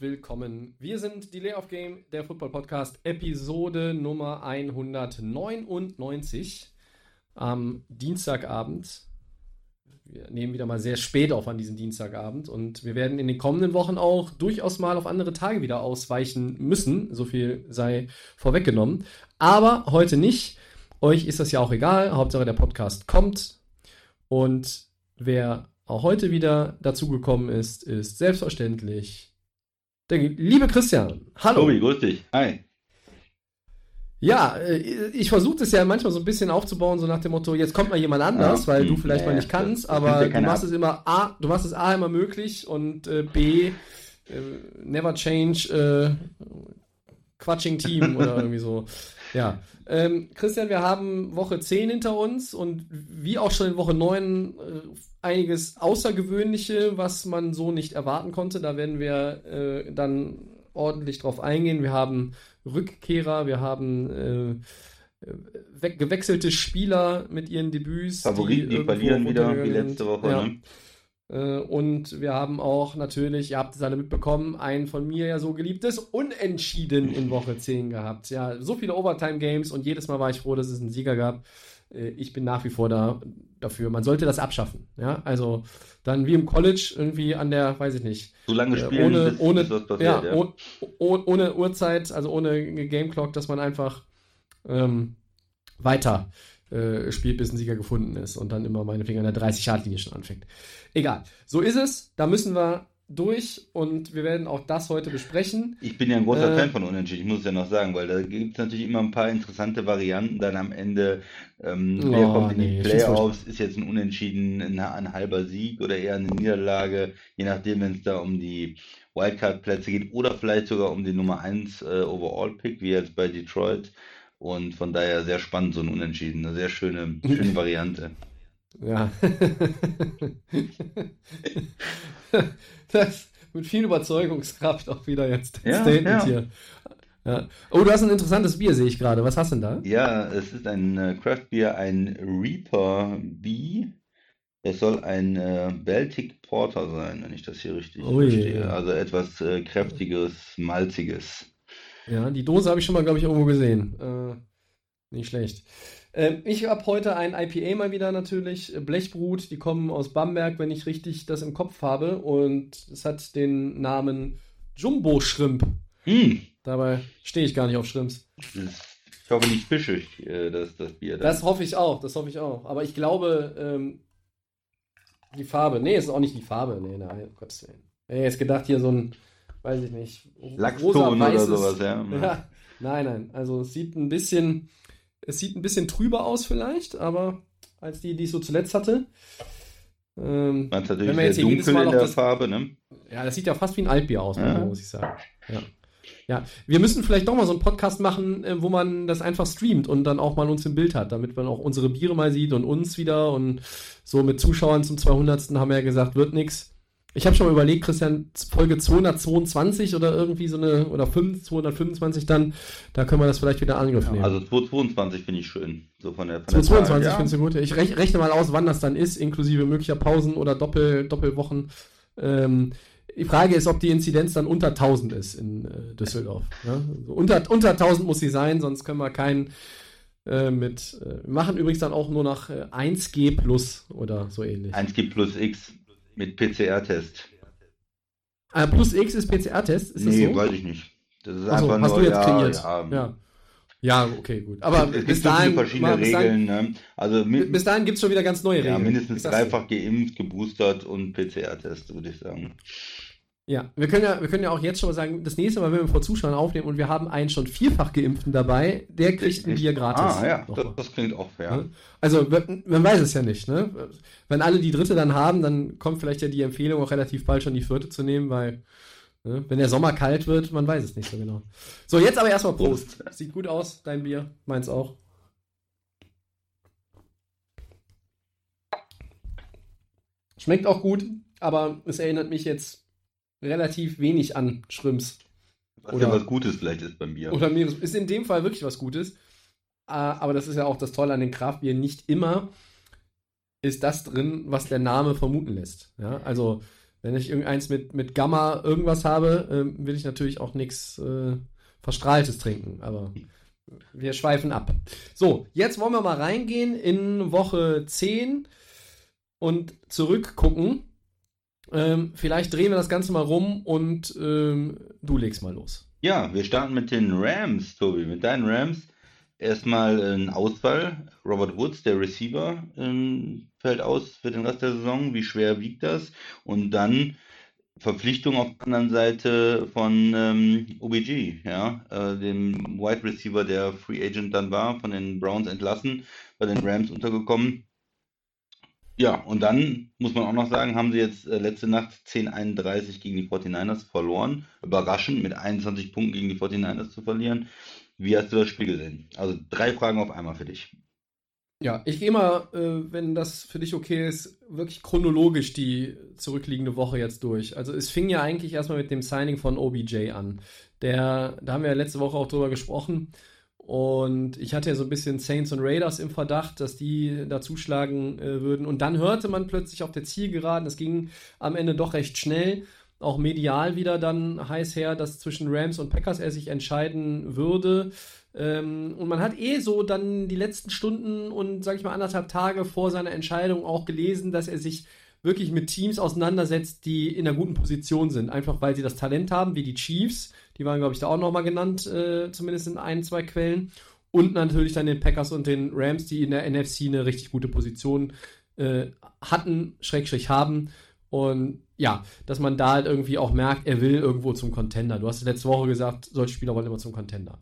Willkommen. Wir sind Delay of Game, der Football Podcast, Episode Nummer 199 am Dienstagabend. Wir nehmen wieder mal sehr spät auf an diesem Dienstagabend und wir werden in den kommenden Wochen auch durchaus mal auf andere Tage wieder ausweichen müssen. So viel sei vorweggenommen. Aber heute nicht. Euch ist das ja auch egal. Hauptsache der Podcast kommt. Und wer auch heute wieder dazugekommen ist, ist selbstverständlich der liebe Christian. Hallo. Tobi, grüß dich. Hi. Ja, äh, ich versuche das ja manchmal so ein bisschen aufzubauen, so nach dem Motto, jetzt kommt mal jemand anders, Ja, weil du hm, vielleicht ja, mal nicht kannst, das aber ja du machst ab. es immer A, du machst es A immer möglich und äh, B, äh, never change äh, Quatsching Team oder irgendwie so. Ja. Ähm, Christian, wir haben Woche 10 hinter uns und wie auch schon in Woche 9 äh, einiges Außergewöhnliche, was man so nicht erwarten konnte. Da werden wir äh, dann ordentlich drauf eingehen. Wir haben Rückkehrer, wir haben äh, we gewechselte Spieler mit ihren Debüts. Favoriten, die irgendwo verlieren wieder, wie letzte Woche. Ja. Ne? Äh, Und wir haben auch natürlich, ihr habt es alle mitbekommen, ein von mir ja so geliebtes Unentschieden in Woche 10 gehabt. Ja, so viele Overtime-Games und jedes Mal war ich froh, dass es einen Sieger gab. Äh, Ich bin nach wie vor da dafür. Man sollte das abschaffen. Ja, also dann wie im College irgendwie an der, weiß ich nicht, So lange äh, spielen, ohne, bis, ohne, bis passiert. ja, Ja, oh- oh- ohne Uhrzeit, also ohne Game Clock, dass man einfach ähm, weiter äh, spielt, bis ein Sieger gefunden ist und dann immer meinetwegen an der 30-Yard-Linie schon anfängt. Egal. So ist es. Da müssen wir durch und wir werden auch das heute besprechen. Ich bin ja ein großer Äh, Fan von Unentschieden, ich muss es ja noch sagen, weil da gibt es natürlich immer ein paar interessante Varianten. Dann am Ende, ähm, wer Oh, kommt in die nee, Playoffs? Ist jetzt ein Unentschieden ein, ein halber Sieg oder eher eine Niederlage? Je nachdem, wenn es da um die Wildcard-Plätze geht oder vielleicht sogar um den Nummer 1 äh, Overall-Pick, wie jetzt bei Detroit. Und von daher sehr spannend, so ein Unentschieden. Eine sehr schöne, schöne Variante. Ja. das mit viel Überzeugungskraft auch wieder jetzt das Ja, Statement ja. hier. Ja. Oh, du hast ein interessantes Bier, sehe ich gerade. Was hast du denn da? Ja, es ist ein äh, Craft Beer, ein Reaper Bee. Es soll ein äh, Baltic Porter sein, wenn ich das hier richtig Ui, verstehe. Also etwas äh, kräftiges, malziges. Ja, die Dose habe ich schon mal, glaube ich, irgendwo gesehen. Äh, nicht schlecht. Ähm, ich habe heute ein IPA mal wieder natürlich. äh, Blechbrut, die kommen aus Bamberg, wenn ich richtig das im Kopf habe. Und es hat den Namen Jumbo Shrimp. Hm, Dabei stehe ich gar nicht auf Shrimps. das ich hoffe nicht fischig, äh, das, das Bier. Das dann. hoffe ich auch, das hoffe ich auch. Aber ich glaube, ähm, die Farbe, nee, es ist auch nicht die Farbe, nee, nein, um Gottes Willen. Hätte jetzt gedacht, hier so ein, weiß ich nicht, Lachston oder sowas, ja. Ja, nein, nein, also es sieht ein bisschen, es sieht ein bisschen trüber aus vielleicht, aber als die, die ich so zuletzt hatte. Ähm, Man ist natürlich Wenn wir sehr jetzt jedes dunkel Mal in der das- Farbe, ne? ja, das sieht ja fast wie ein Altbier aus, Ja. muss ich sagen. Ja. Ja, wir müssen vielleicht doch mal so einen Podcast machen, äh, wo man das einfach streamt und dann auch mal uns im Bild hat, damit man auch unsere Biere mal sieht und uns wieder und so mit Zuschauern zum 200. haben wir ja gesagt, wird nix. Ich habe schon mal überlegt, Christian, Folge 222 oder irgendwie so eine, oder 5, 225 dann, da können wir das vielleicht wieder Angriff nehmen. Also 222 finde ich schön. So von der, von der 222 Zahl, ja. findest du gut. Ich rech, rechne mal aus, wann das dann ist, inklusive möglicher Pausen oder Doppel, Doppelwochen. Ähm, die Frage ist, ob die Inzidenz dann unter 1000 ist in äh, Düsseldorf. Ja? Also unter, unter 1000 muss sie sein, sonst können wir keinen äh, mit. Äh, wir machen übrigens dann auch nur nach äh, 1G plus oder so ähnlich. 1G plus X mit PCR-Test. Ah, plus X ist PCR-Test, ist Nee, so? weiß ich nicht. Das ist Achso, einfach hast nur, du jetzt ja, kreiert. ja. Ja. ja, okay, gut. Aber es gibt bis so viele dahin, verschiedene mal, bis dahin, Regeln. Ne? Also mit, bis dahin gibt es schon wieder ganz neue ja, Regeln. mindestens sag's dir. dreifach geimpft, geboostert und PCR-Test, würde ich sagen. Ja, wir können ja, wir können ja auch jetzt schon mal sagen, das nächste Mal, wenn wir vor Zuschauern aufnehmen und wir haben einen schon vierfach Geimpften dabei, der kriegt ein Bier gratis. Ah, ja, das, das klingt auch fair. Also, man man weiß es ja nicht, ne? Wenn alle die dritte dann haben, dann kommt vielleicht ja die Empfehlung auch relativ bald schon die vierte zu nehmen, weil Ne? Wenn der Sommer kalt wird, man weiß es nicht so genau. So, jetzt aber erstmal Prost. Sieht gut aus, dein Bier. Meins auch. Schmeckt auch gut, aber es erinnert mich jetzt relativ wenig an Schrimps. Was Oder- ja was Gutes vielleicht ist beim Bier. Oder Meeres. Ist in dem Fall wirklich was Gutes. Äh, Aber das ist ja auch das Tolle an den Kraftbieren. Nicht immer ist das drin, was der Name vermuten lässt. Ja, also, wenn ich irgendeins mit, mit Gamma irgendwas habe, ähm, will ich natürlich auch nichts äh, Verstrahltes trinken. Aber wir schweifen ab. So, jetzt wollen wir mal reingehen in Woche 10 und zurückgucken. Ähm, vielleicht drehen wir das Ganze mal rum und ähm, du legst mal los. Ja, wir starten mit den Rams, Tobi, mit deinen Rams. Erstmal ein Ausfall. Robert Woods, der Receiver, ähm, fällt aus für den Rest der Saison. Wie schwer wiegt das? Und dann Verpflichtung auf der anderen Seite von ähm, OBG, ja, äh, dem Wide Receiver, der Free Agent dann war, von den Browns entlassen, bei den Rams untergekommen. Ja, und dann muss man auch noch sagen, haben sie jetzt äh, letzte Nacht 10-31 gegen die 49ers verloren. Überraschend, mit 21 Punkten gegen die 49ers zu verlieren. Wie hast du das Spiel gesehen? Also drei Fragen auf einmal für dich. Ja, ich gehe mal, äh, wenn das für dich okay ist, wirklich chronologisch die zurückliegende Woche jetzt durch. Also es fing ja eigentlich erstmal mit dem Signing von OBJ an. Der, da haben wir ja letzte Woche auch drüber gesprochen. Und ich hatte ja so ein bisschen Saints und Raiders im Verdacht, dass die da zuschlagen äh, würden. Und dann hörte man plötzlich auf der Zielgeraden, das ging am Ende doch recht schnell, auch medial wieder dann heiß her, dass zwischen Rams und Packers er sich entscheiden würde. Ähm, und man hat eh so dann die letzten Stunden und, sag ich mal, anderthalb Tage vor seiner Entscheidung auch gelesen, dass er sich wirklich mit Teams auseinandersetzt, die in einer guten Position sind. Einfach weil sie das Talent haben, wie die Chiefs. Die waren, glaube ich, da auch nochmal genannt, äh, zumindest in ein, zwei Quellen. Und natürlich dann den Packers und den Rams, die in der NFC eine richtig gute Position äh, hatten, Schrägstrich haben. Und ja, dass man da halt irgendwie auch merkt, er will irgendwo zum Contender. Du hast letzte Woche gesagt, solche Spieler wollen immer zum Contender.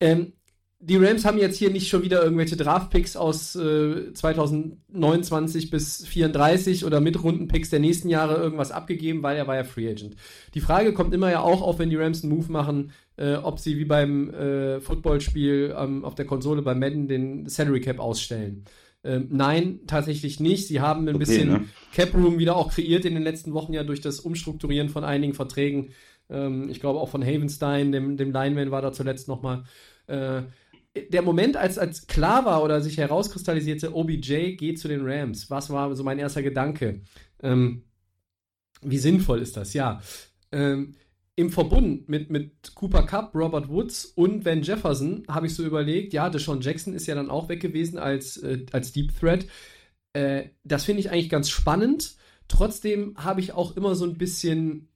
Ähm, die Rams haben jetzt hier nicht schon wieder irgendwelche Draftpicks aus äh, 2029 bis 34 oder Mitrundenpicks der nächsten Jahre irgendwas abgegeben, weil er war ja Free Agent. Die Frage kommt immer ja auch auf, wenn die Rams einen Move machen, äh, ob sie wie beim äh, Footballspiel ähm, auf der Konsole bei Madden den Salary Cap ausstellen. Ähm, nein, tatsächlich nicht. Sie haben ein Okay, bisschen ne? Cap Room wieder auch kreiert in den letzten Wochen ja durch das Umstrukturieren von einigen Verträgen. Ähm, ich glaube auch von Havenstein, dem, dem Lineman war da zuletzt nochmal. Äh, der Moment, als, als klar war oder sich herauskristallisierte, OBJ geht zu den Rams, was war so mein erster Gedanke? Ähm, wie sinnvoll ist das? Ja. Ähm, Im Verbund mit, mit Cooper Cup, Robert Woods und Van Jefferson habe ich so überlegt, ja, Deshaun Jackson ist ja dann auch weg gewesen als, äh, als Deep Threat. Äh, das finde ich eigentlich ganz spannend. Trotzdem habe ich auch immer so ein bisschen,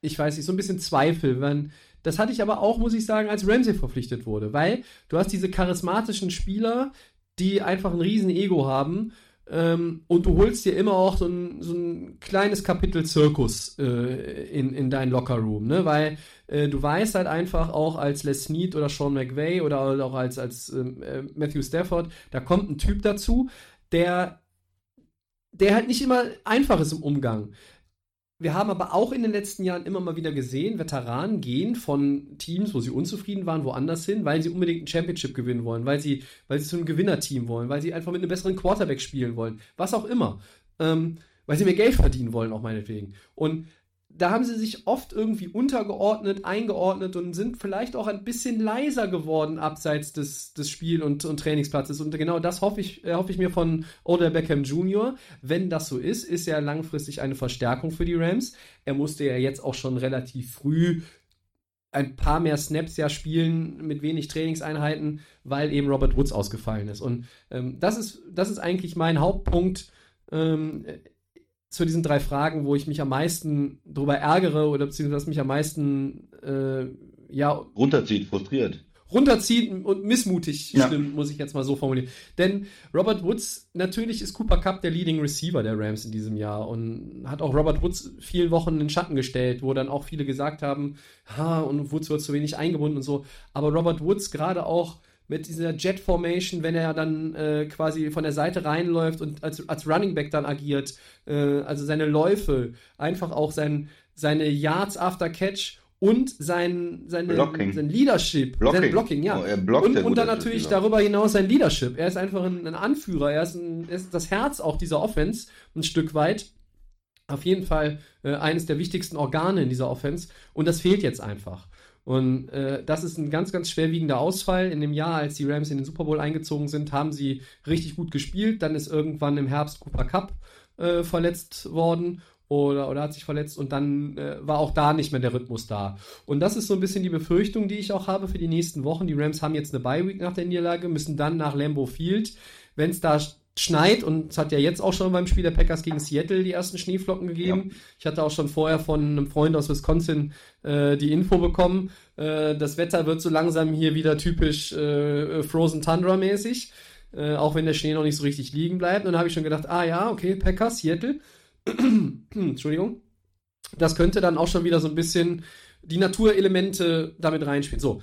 ich weiß nicht, so ein bisschen Zweifel, wenn, das hatte ich aber auch, muss ich sagen, als Ramsey verpflichtet wurde, weil du hast diese charismatischen Spieler, die einfach ein riesen Ego haben ähm, und du holst dir immer auch so ein, so ein kleines Kapitel Zirkus äh, in, in dein Lockerroom, ne? weil äh, du weißt halt einfach auch als Les Snead oder Sean McVay oder auch als, als ähm, äh, Matthew Stafford, da kommt ein Typ dazu, der, der halt nicht immer einfach ist im Umgang. Wir haben aber auch in den letzten Jahren immer mal wieder gesehen, Veteranen gehen von Teams, wo sie unzufrieden waren, woanders hin, weil sie unbedingt ein Championship gewinnen wollen, weil sie, weil sie zu einem Gewinnerteam wollen, weil sie einfach mit einem besseren Quarterback spielen wollen, was auch immer. Ähm, weil sie mehr Geld verdienen wollen, auch meinetwegen. Und da haben sie sich oft irgendwie untergeordnet, eingeordnet und sind vielleicht auch ein bisschen leiser geworden abseits des, des Spiel- und, und Trainingsplatzes. Und genau das hoffe ich, äh, hoffe ich mir von Odell Beckham Jr. Wenn das so ist, ist er langfristig eine Verstärkung für die Rams. Er musste ja jetzt auch schon relativ früh ein paar mehr Snaps ja spielen mit wenig Trainingseinheiten, weil eben Robert Woods ausgefallen ist. Und ähm, das, ist, das ist eigentlich mein Hauptpunkt. Ähm, zu diesen drei Fragen, wo ich mich am meisten drüber ärgere oder beziehungsweise mich am meisten äh, ja, Runterzieht, frustriert. runterzieht und missmutig Ja. stimmt, muss ich jetzt mal so formulieren. Denn Robert Woods, natürlich ist Cooper Cup der Leading Receiver der Rams in diesem Jahr und hat auch Robert Woods vielen Wochen in den Schatten gestellt, wo dann auch viele gesagt haben, ha, und Woods wird zu wenig eingebunden und so. Aber Robert Woods gerade auch mit dieser Jet Formation, wenn er dann äh, quasi von der Seite reinläuft und als, als Running Back dann agiert, äh, also seine Läufe, einfach auch sein, seine Yards after Catch und sein, seine, Blocking. sein Leadership, Blocking. sein Blocking, ja. Oh, und und dann natürlich Receiver. darüber hinaus sein Leadership. Er ist einfach ein, ein Anführer, er ist, ein, er ist das Herz auch dieser Offense, ein Stück weit. Auf jeden Fall äh, eines der wichtigsten Organe in dieser Offense und das fehlt jetzt einfach. Und äh, das ist ein ganz, ganz schwerwiegender Ausfall. In dem Jahr, als die Rams in den Super Bowl eingezogen sind, haben sie richtig gut gespielt. Dann ist irgendwann im Herbst Cooper Cup äh, verletzt worden oder, oder hat sich verletzt und dann äh, war auch da nicht mehr der Rhythmus da. Und das ist so ein bisschen die Befürchtung, die ich auch habe für die nächsten Wochen. Die Rams haben jetzt eine Bye-Week nach der Niederlage, müssen dann nach Lambeau Field. Wenn es da schneit, und es hat ja jetzt auch schon beim Spiel der Packers gegen Seattle die ersten Schneeflocken gegeben. Ich hatte auch schon vorher von einem Freund aus Wisconsin äh, die Info bekommen, äh, das Wetter wird so langsam hier wieder typisch äh, Frozen Tundra mäßig, äh, auch wenn der Schnee noch nicht so richtig liegen bleibt. Und dann habe ich schon gedacht, ah ja, okay, Packers, Seattle. Entschuldigung. Das könnte dann auch schon wieder so ein bisschen die Naturelemente damit reinspielen. So.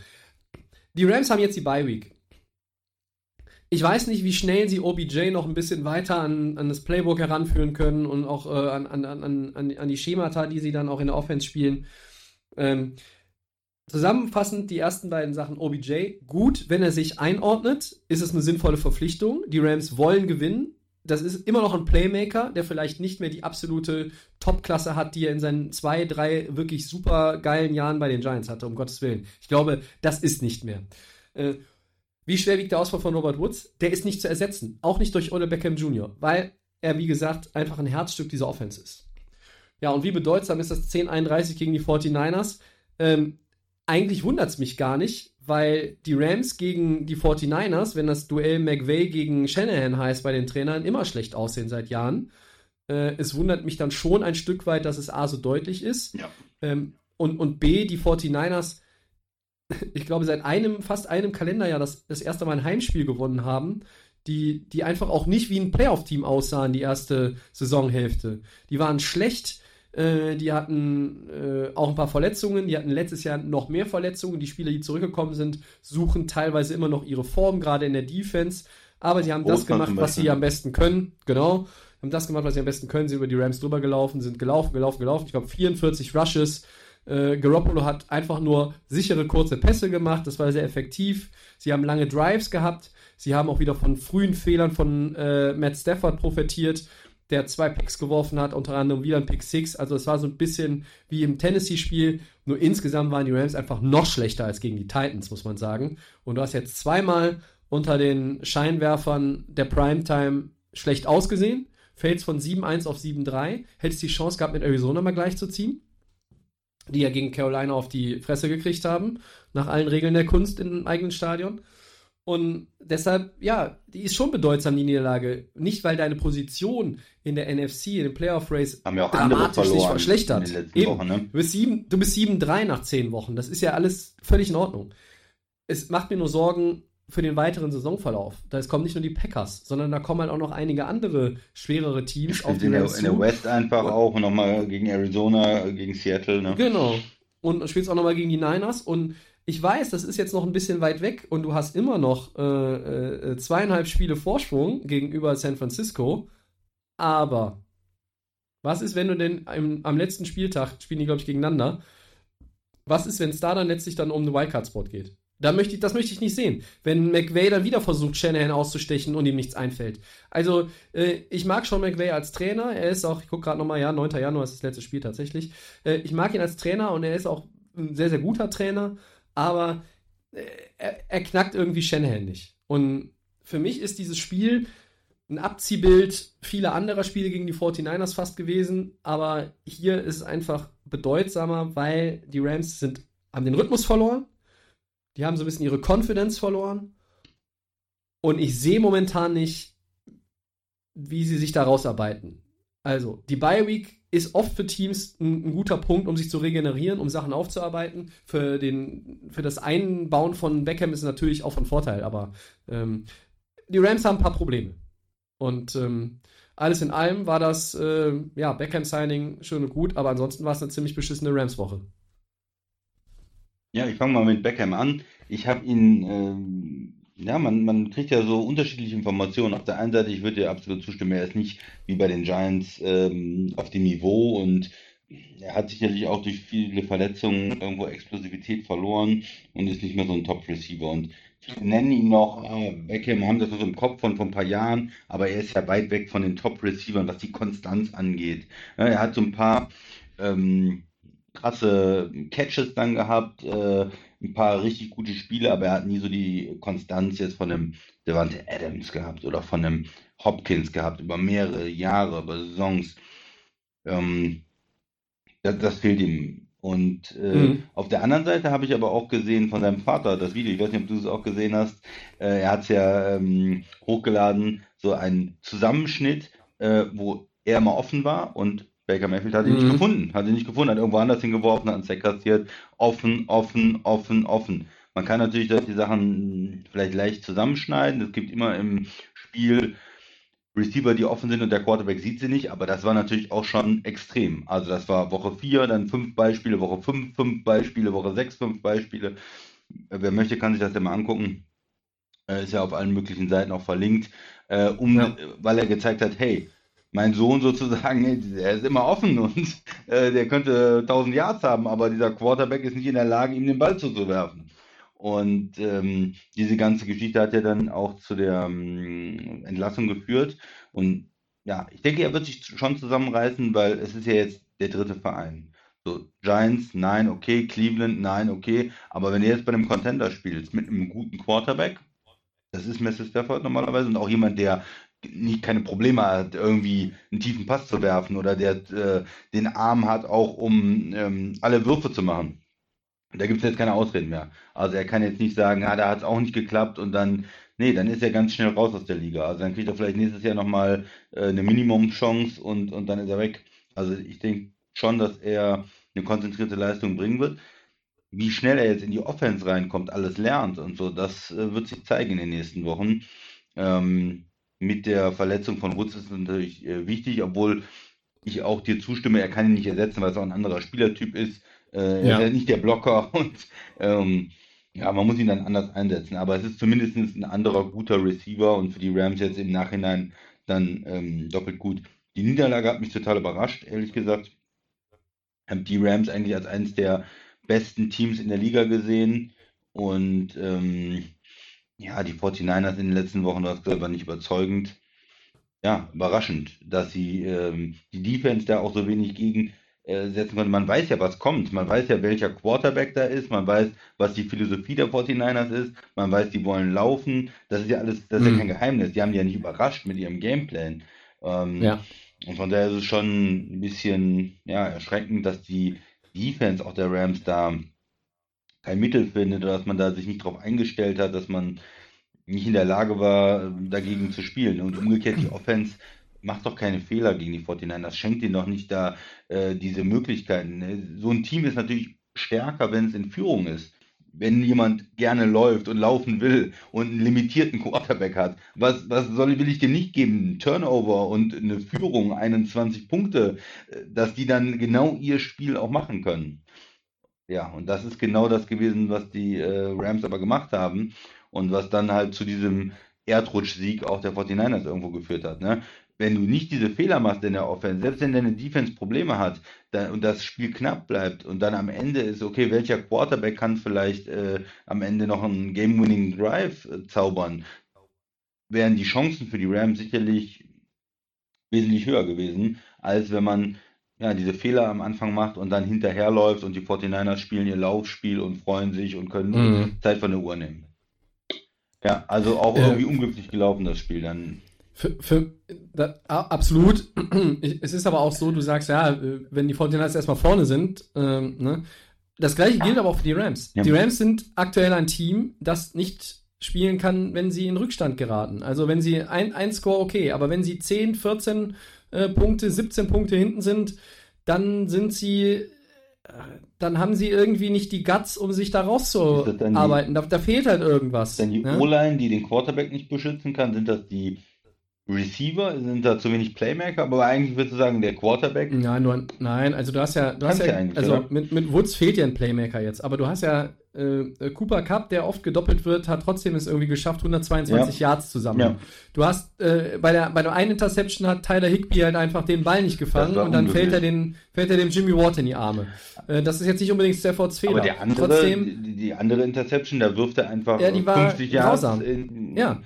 Die Rams haben jetzt die Bye Week. Ich weiß nicht, wie schnell sie OBJ noch ein bisschen weiter an, an das Playbook heranführen können und auch äh, an, an, an, an, die Schemata, die sie dann auch in der Offense spielen. Ähm, zusammenfassend die ersten beiden Sachen OBJ. Gut, wenn er sich einordnet, ist es eine sinnvolle Verpflichtung. Die Rams wollen gewinnen. Das ist immer noch ein Playmaker, der vielleicht nicht mehr die absolute Top-Klasse hat, die er in seinen zwei, drei wirklich super geilen Jahren bei den Giants hatte, um Gottes Willen. Ich glaube, das ist nicht mehr. Äh, wie schwer wiegt der Ausfall von Robert Woods? Der ist nicht zu ersetzen. Auch nicht durch Ole Beckham Jr., weil er, wie gesagt, einfach ein Herzstück dieser Offense ist. Ja, und wie bedeutsam ist das 10-31 gegen die 49ers? Ähm, eigentlich wundert es mich gar nicht, weil die Rams gegen die 49ers, wenn das Duell McVay gegen Shanahan heißt bei den Trainern, immer schlecht aussehen seit Jahren. Äh, es wundert mich dann schon ein Stück weit, dass es A so deutlich ist. Ja. Ähm, und, und B, die 49ers, ich glaube, seit einem, fast einem Kalenderjahr das, das erste Mal ein Heimspiel gewonnen haben, die, die einfach auch nicht wie ein Playoff-Team aussahen, die erste Saisonhälfte. Die waren schlecht, äh, die hatten äh, auch ein paar Verletzungen, die hatten letztes Jahr noch mehr Verletzungen. Die Spieler, die zurückgekommen sind, suchen teilweise immer noch ihre Form, gerade in der Defense. Aber sie haben das gemacht, was sie am besten können. Genau. Haben das gemacht, was sie am besten können. Sie sind über die Rams drüber gelaufen, sind gelaufen, gelaufen, gelaufen. Ich glaube, 44 Rushes. Äh, Garoppolo hat einfach nur sichere, kurze Pässe gemacht. Das war sehr effektiv. Sie haben lange Drives gehabt. Sie haben auch wieder von frühen Fehlern von äh, Matt Stafford profitiert, der zwei Picks geworfen hat, unter anderem wieder ein Pick Six. Also es war so ein bisschen wie im Tennessee-Spiel. Nur insgesamt waren die Rams einfach noch schlechter als gegen die Titans, muss man sagen. Und du hast jetzt zweimal unter den Scheinwerfern der Primetime schlecht ausgesehen. Fällst von 7-1 auf 7-3. Hättest die Chance gehabt, mit Arizona mal gleich zu ziehen die ja gegen Carolina auf die Fresse gekriegt haben, nach allen Regeln der Kunst im eigenen Stadion. Und deshalb, ja, die ist schon bedeutsam, die Niederlage. Nicht, weil deine Position in der NFC, in dem Playoff-Race, ja dramatisch sich verschlechtert. Eben. Wochen, ne? Du bist sieben- du bist 7-3 nach 10 Wochen. Das ist ja alles völlig in Ordnung. Es macht mir nur Sorgen für den weiteren Saisonverlauf. Da es kommen nicht nur die Packers, sondern da kommen halt auch noch einige andere schwerere Teams auf die in, der, in der. West einfach auch nochmal gegen Arizona, gegen Seattle, ne? Genau. Und spielst auch nochmal gegen die Niners. Und ich weiß, das ist jetzt noch ein bisschen weit weg und du hast immer noch äh, äh, zweieinhalb Spiele Vorsprung gegenüber San Francisco. Aber was ist, wenn du denn am, am letzten Spieltag, spielen die, glaube ich, gegeneinander, was ist, wenn es da dann letztlich dann um den Wildcard-Spot geht? Da möchte ich, das möchte ich nicht sehen. Wenn McVay dann wieder versucht, Shanahan auszustechen und ihm nichts einfällt. Also, äh, ich mag schon McVay als Trainer. Er ist auch, ich gucke gerade nochmal, ja, 9. Januar ist das letzte Spiel tatsächlich. Äh, ich mag ihn als Trainer und er ist auch ein sehr, sehr guter Trainer. Aber äh, er, er knackt irgendwie Shanahan nicht. Und für mich ist dieses Spiel ein Abziehbild vieler anderer Spiele gegen die 49ers fast gewesen. Aber hier ist es einfach bedeutsamer, weil die Rams sind, haben den Rhythmus verloren. Die haben so ein bisschen ihre Confidence verloren. Und ich sehe momentan nicht, wie sie sich da rausarbeiten. Also, die Bye Week ist oft für Teams ein, ein, guter Punkt, um sich zu regenerieren, um Sachen aufzuarbeiten. Für, den, für das Einbauen von Beckham ist es natürlich auch von Vorteil, aber ähm, die Rams haben ein paar Probleme. Und ähm, alles in allem war das, äh, ja, Beckham-Signing schön und gut, aber ansonsten war es eine ziemlich beschissene Rams-Woche. Ja, ich fange mal mit Beckham an. Ich habe ihn, ähm, ja, man, man kriegt ja so unterschiedliche Informationen. Auf der einen Seite, ich würde dir absolut zustimmen, er ist nicht wie bei den Giants ähm, auf dem Niveau und er hat sicherlich auch durch viele Verletzungen irgendwo Explosivität verloren und ist nicht mehr so ein Top-Receiver. Und viele nennen ihn noch, äh, Beckham haben das noch so im Kopf von vor ein paar Jahren, aber er ist ja weit weg von den Top-Receivern, was die Konstanz angeht. Ja, er hat so ein paar ähm, krasse Catches dann gehabt, äh, ein paar richtig gute Spiele, aber er hat nie so die Konstanz jetzt von einem Devante Adams gehabt oder von einem Hopkins gehabt über mehrere Jahre, über Saisons. Ähm, das, das fehlt ihm. Und äh, mhm. auf der anderen Seite habe ich aber auch gesehen von seinem Vater das Video, ich weiß nicht, ob du es auch gesehen hast, äh, er hat es ja ähm, hochgeladen, so ein Zusammenschnitt, äh, wo er mal offen war und Baker Mayfield hat ihn mhm. nicht gefunden, hat ihn nicht gefunden, hat irgendwo anders hingeworfen, hat einen Sack kassiert, offen, offen, offen, offen. Man kann natürlich solche Sachen vielleicht leicht zusammenschneiden, es gibt immer im Spiel Receiver, die offen sind und der Quarterback sieht sie nicht, aber das war natürlich auch schon extrem. Also das war Woche 4, dann 5 Beispiele, Woche 5, 5 Beispiele, Woche 6, 5 Beispiele. Wer möchte, kann sich das ja mal angucken. Äh, ist ja auf allen möglichen Seiten auch verlinkt, äh, um, ja. weil er gezeigt hat, hey, mein Sohn sozusagen, der ist immer offen und äh, der könnte 1000 Yards haben, aber dieser Quarterback ist nicht in der Lage, ihm den Ball zuzuwerfen. Und ähm, diese ganze Geschichte hat ja dann auch zu der ähm, Entlassung geführt. Und ja, ich denke, er wird sich schon zusammenreißen, weil es ist ja jetzt der dritte Verein. So, Giants, nein, okay, Cleveland, nein, okay. Aber wenn du jetzt bei einem Contender spielst mit einem guten Quarterback, das ist Messi Stafford normalerweise und auch jemand, der nicht keine Probleme hat, irgendwie einen tiefen Pass zu werfen oder der äh, den Arm hat, auch um ähm, alle Würfe zu machen. Da gibt es jetzt keine Ausreden mehr. Also er kann jetzt nicht sagen, ah, da hat es auch nicht geklappt und dann, nee, dann ist er ganz schnell raus aus der Liga. Also dann kriegt er vielleicht nächstes Jahr nochmal äh, eine Minimum-Chance und, und dann ist er weg. Also ich denke schon, dass er eine konzentrierte Leistung bringen wird. Wie schnell er jetzt in die Offense reinkommt, alles lernt und so, das äh, wird sich zeigen in den nächsten Wochen. Ähm, mit der Verletzung von Rutz ist es natürlich äh, wichtig, obwohl ich auch dir zustimme, er kann ihn nicht ersetzen, weil es auch ein anderer Spielertyp ist. Äh, ja. Er ist nicht der Blocker und ähm, ja, man muss ihn dann anders einsetzen. Aber es ist zumindest ein anderer guter Receiver und für die Rams jetzt im Nachhinein dann ähm, doppelt gut. Die Niederlage hat mich total überrascht, ehrlich gesagt. Habe die Rams eigentlich als eines der besten Teams in der Liga gesehen. Und ähm, ja, die 49ers in den letzten Wochen, das war nicht überzeugend. Ja, überraschend, dass sie ähm, die Defense da auch so wenig gegen äh, setzen konnte. Man weiß ja, was kommt. Man weiß ja, welcher Quarterback da ist. Man weiß, was die Philosophie der 49ers ist. Man weiß, die wollen laufen. Das ist ja alles, das ist mhm. ja kein Geheimnis. Die haben die ja nicht überrascht mit ihrem Gameplan. Ähm, ja. Und von daher ist es schon ein bisschen ja, erschreckend, dass die Defense auch der Rams da kein Mittel findet oder dass man da sich nicht darauf eingestellt hat, dass man nicht in der Lage war, dagegen zu spielen. Und umgekehrt die Offense macht doch keine Fehler gegen die 49ers, schenkt ihnen doch nicht da äh, diese Möglichkeiten. Ne? So ein Team ist natürlich stärker, wenn es in Führung ist. Wenn jemand gerne läuft und laufen will und einen limitierten Quarterback hat, was, was soll, will ich dem nicht geben? Turnover und eine Führung, 21 Punkte, äh, dass die dann genau ihr Spiel auch machen können. Ja, und das ist genau das gewesen, was die äh, Rams aber gemacht haben und was dann halt zu diesem Erdrutschsieg auch der 49ers irgendwo geführt hat. Ne? wenn du nicht diese Fehler machst in der Offense, selbst wenn deine Defense Probleme hat dann, und das Spiel knapp bleibt und dann am Ende ist, okay, welcher Quarterback kann vielleicht äh, am Ende noch einen Game-Winning Drive äh, zaubern, wären die Chancen für die Rams sicherlich wesentlich höher gewesen, als wenn man ja, diese Fehler am Anfang macht und dann hinterherläuft und die 49ers spielen ihr Laufspiel und freuen sich und können mhm. Zeit von der Uhr nehmen. Ja, also auch äh, irgendwie unglücklich gelaufen, das Spiel dann. Für, für, da, absolut. es ist aber auch so, du sagst, ja, wenn die 49ers erstmal vorne sind, ähm, ne? das gleiche gilt aber auch für die Rams. Ja. Die Rams sind aktuell ein Team, das nicht spielen kann, wenn sie in Rückstand geraten. Also wenn sie ein, ein Score okay, aber wenn sie 10, 14 äh, Punkte, 17 Punkte hinten sind, dann sind sie, äh, dann haben sie irgendwie nicht die Guts, um sich da rauszuarbeiten. Da, da, fehlt halt irgendwas. Denn die ne? O-Line, die den Quarterback nicht beschützen kann, sind das die Receiver? Sind da zu wenig Playmaker? Aber eigentlich würdest du sagen, der Quarterback? Nein, nur, nein, also du hast ja, du hast ja, ja also mit, mit Woods fehlt ja ein Playmaker jetzt, aber du hast ja äh, Cooper Cup, der oft gedoppelt wird, hat trotzdem es irgendwie geschafft, 122 Yards zu sammeln. Ja. Du hast äh, bei der bei der einen Interception hat Tyler Higby halt einfach den Ball nicht gefangen und dann fällt er den fällt er dem Jimmy Ward in die Arme. Äh, das ist jetzt nicht unbedingt Staffords Fehler. Aber der andere, Trotzdem, die, die andere Interception, da wirft er einfach Ja, die war 50 Yards in, Ja.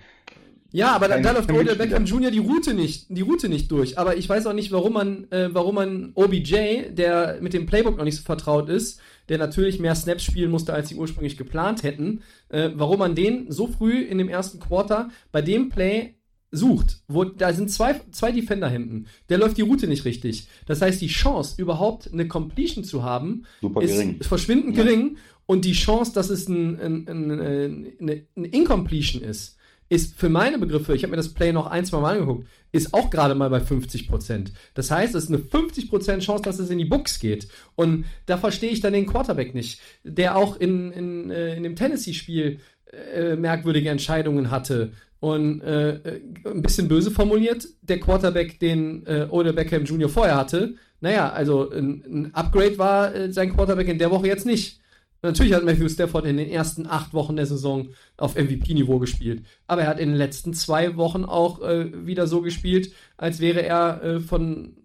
Ja, aber da, da läuft Odell. Beckham Jr. die Route nicht, die Route nicht durch. Aber ich weiß auch nicht, warum man, äh, warum man OBJ, der mit dem Playbook noch nicht so vertraut ist, der natürlich mehr Snaps spielen musste, als sie ursprünglich geplant hätten, äh, warum man den so früh in dem ersten Quarter bei dem Play sucht, wo da sind zwei, zwei Defender hinten. Der läuft die Route nicht richtig. Das heißt, die Chance, überhaupt eine Completion zu haben, Super ist gering. verschwindend Ja. gering. Und die Chance, dass es ein, ein, ein, ein, eine, eine Incompletion ist, ist für meine Begriffe, ich habe mir das Play noch ein, zwei Mal angeguckt, ist auch gerade mal bei 50%. Das heißt, es ist eine 50% Chance, dass es in die Books geht. Und da verstehe ich dann den Quarterback nicht, der auch in, in, äh, in dem Tennessee-Spiel äh, merkwürdige Entscheidungen hatte. Und äh, ein bisschen böse formuliert, der Quarterback, den äh, Odell Beckham Jr. vorher hatte, naja, also ein, ein Upgrade war äh, sein Quarterback in der Woche jetzt nicht. Natürlich hat Matthew Stafford in den ersten acht Wochen der Saison auf MVP-Niveau gespielt. Aber er hat in den letzten zwei Wochen auch äh, wieder so gespielt, als wäre er äh, von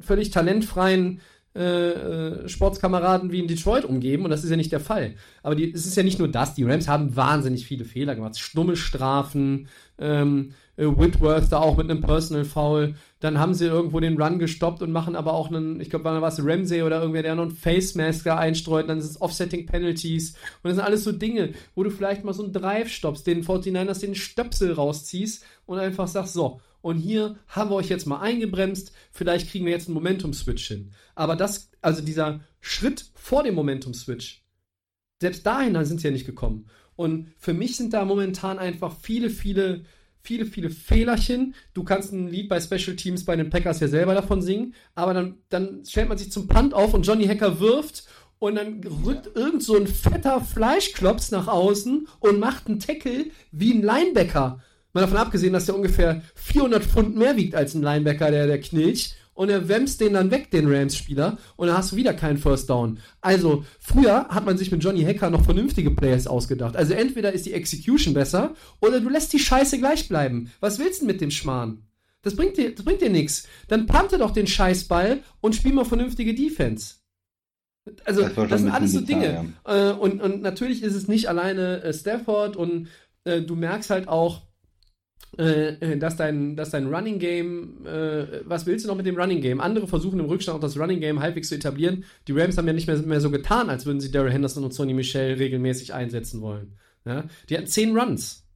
völlig talentfreien äh, äh, Sportskameraden wie in Detroit umgeben. Und das ist ja nicht der Fall. Aber die, es ist ja nicht nur das. Die Rams haben wahnsinnig viele Fehler gemacht. Stumme Strafen, ähm, äh, Whitworth da auch mit einem Personal Foul. Dann haben sie irgendwo den Run gestoppt und machen aber auch einen, ich glaube, war es Ramsey oder irgendwer, der noch einen Face Mask da einstreut. Dann sind es Offsetting Penalties. Und das sind alles so Dinge, wo du vielleicht mal so einen Drive stoppst, den 49ers den Stöpsel rausziehst und einfach sagst, so, und hier haben wir euch jetzt mal eingebremst, vielleicht kriegen wir jetzt einen Momentum-Switch hin. Aber das, also dieser Schritt vor dem Momentum-Switch, selbst dahin sind sie ja nicht gekommen. Und für mich sind da momentan einfach viele, viele, viele, viele Fehlerchen. Du kannst ein Lied bei Special Teams bei den Packers ja selber davon singen, aber dann, dann stellt man sich zum Punt auf und Johnny Hacker wirft und dann rückt irgend so ein fetter Fleischklops nach außen und macht einen Tackle wie ein Linebacker. Mal davon abgesehen, dass der ungefähr 400 Pfund mehr wiegt als ein Linebacker, der, der Knilch. Und er wämst den dann weg, den Rams-Spieler, und dann hast du wieder keinen First Down. Also, früher hat man sich mit Johnny Hacker noch vernünftige Plays ausgedacht. Also, entweder ist die Execution besser, oder du lässt die Scheiße gleich bleiben. Was willst du denn mit dem Schmarrn? Das bringt dir, das bringt dir nichts. Dann pante doch den Scheißball und spiel mal vernünftige Defense. Also, Das das, sind alles so Dinge. bizarr, Äh, und, und natürlich ist es nicht alleine äh, Stafford und äh, du merkst halt auch, äh, äh, dass dein, dass dein Running Game, äh, was willst du noch mit dem Running Game? Andere versuchen im Rückstand auch das Running Game halbwegs zu etablieren. Die Rams haben ja nicht mehr, mehr so getan, als würden sie Daryl Henderson und Sonny Michel regelmäßig einsetzen wollen. Ja? Die hatten zehn Runs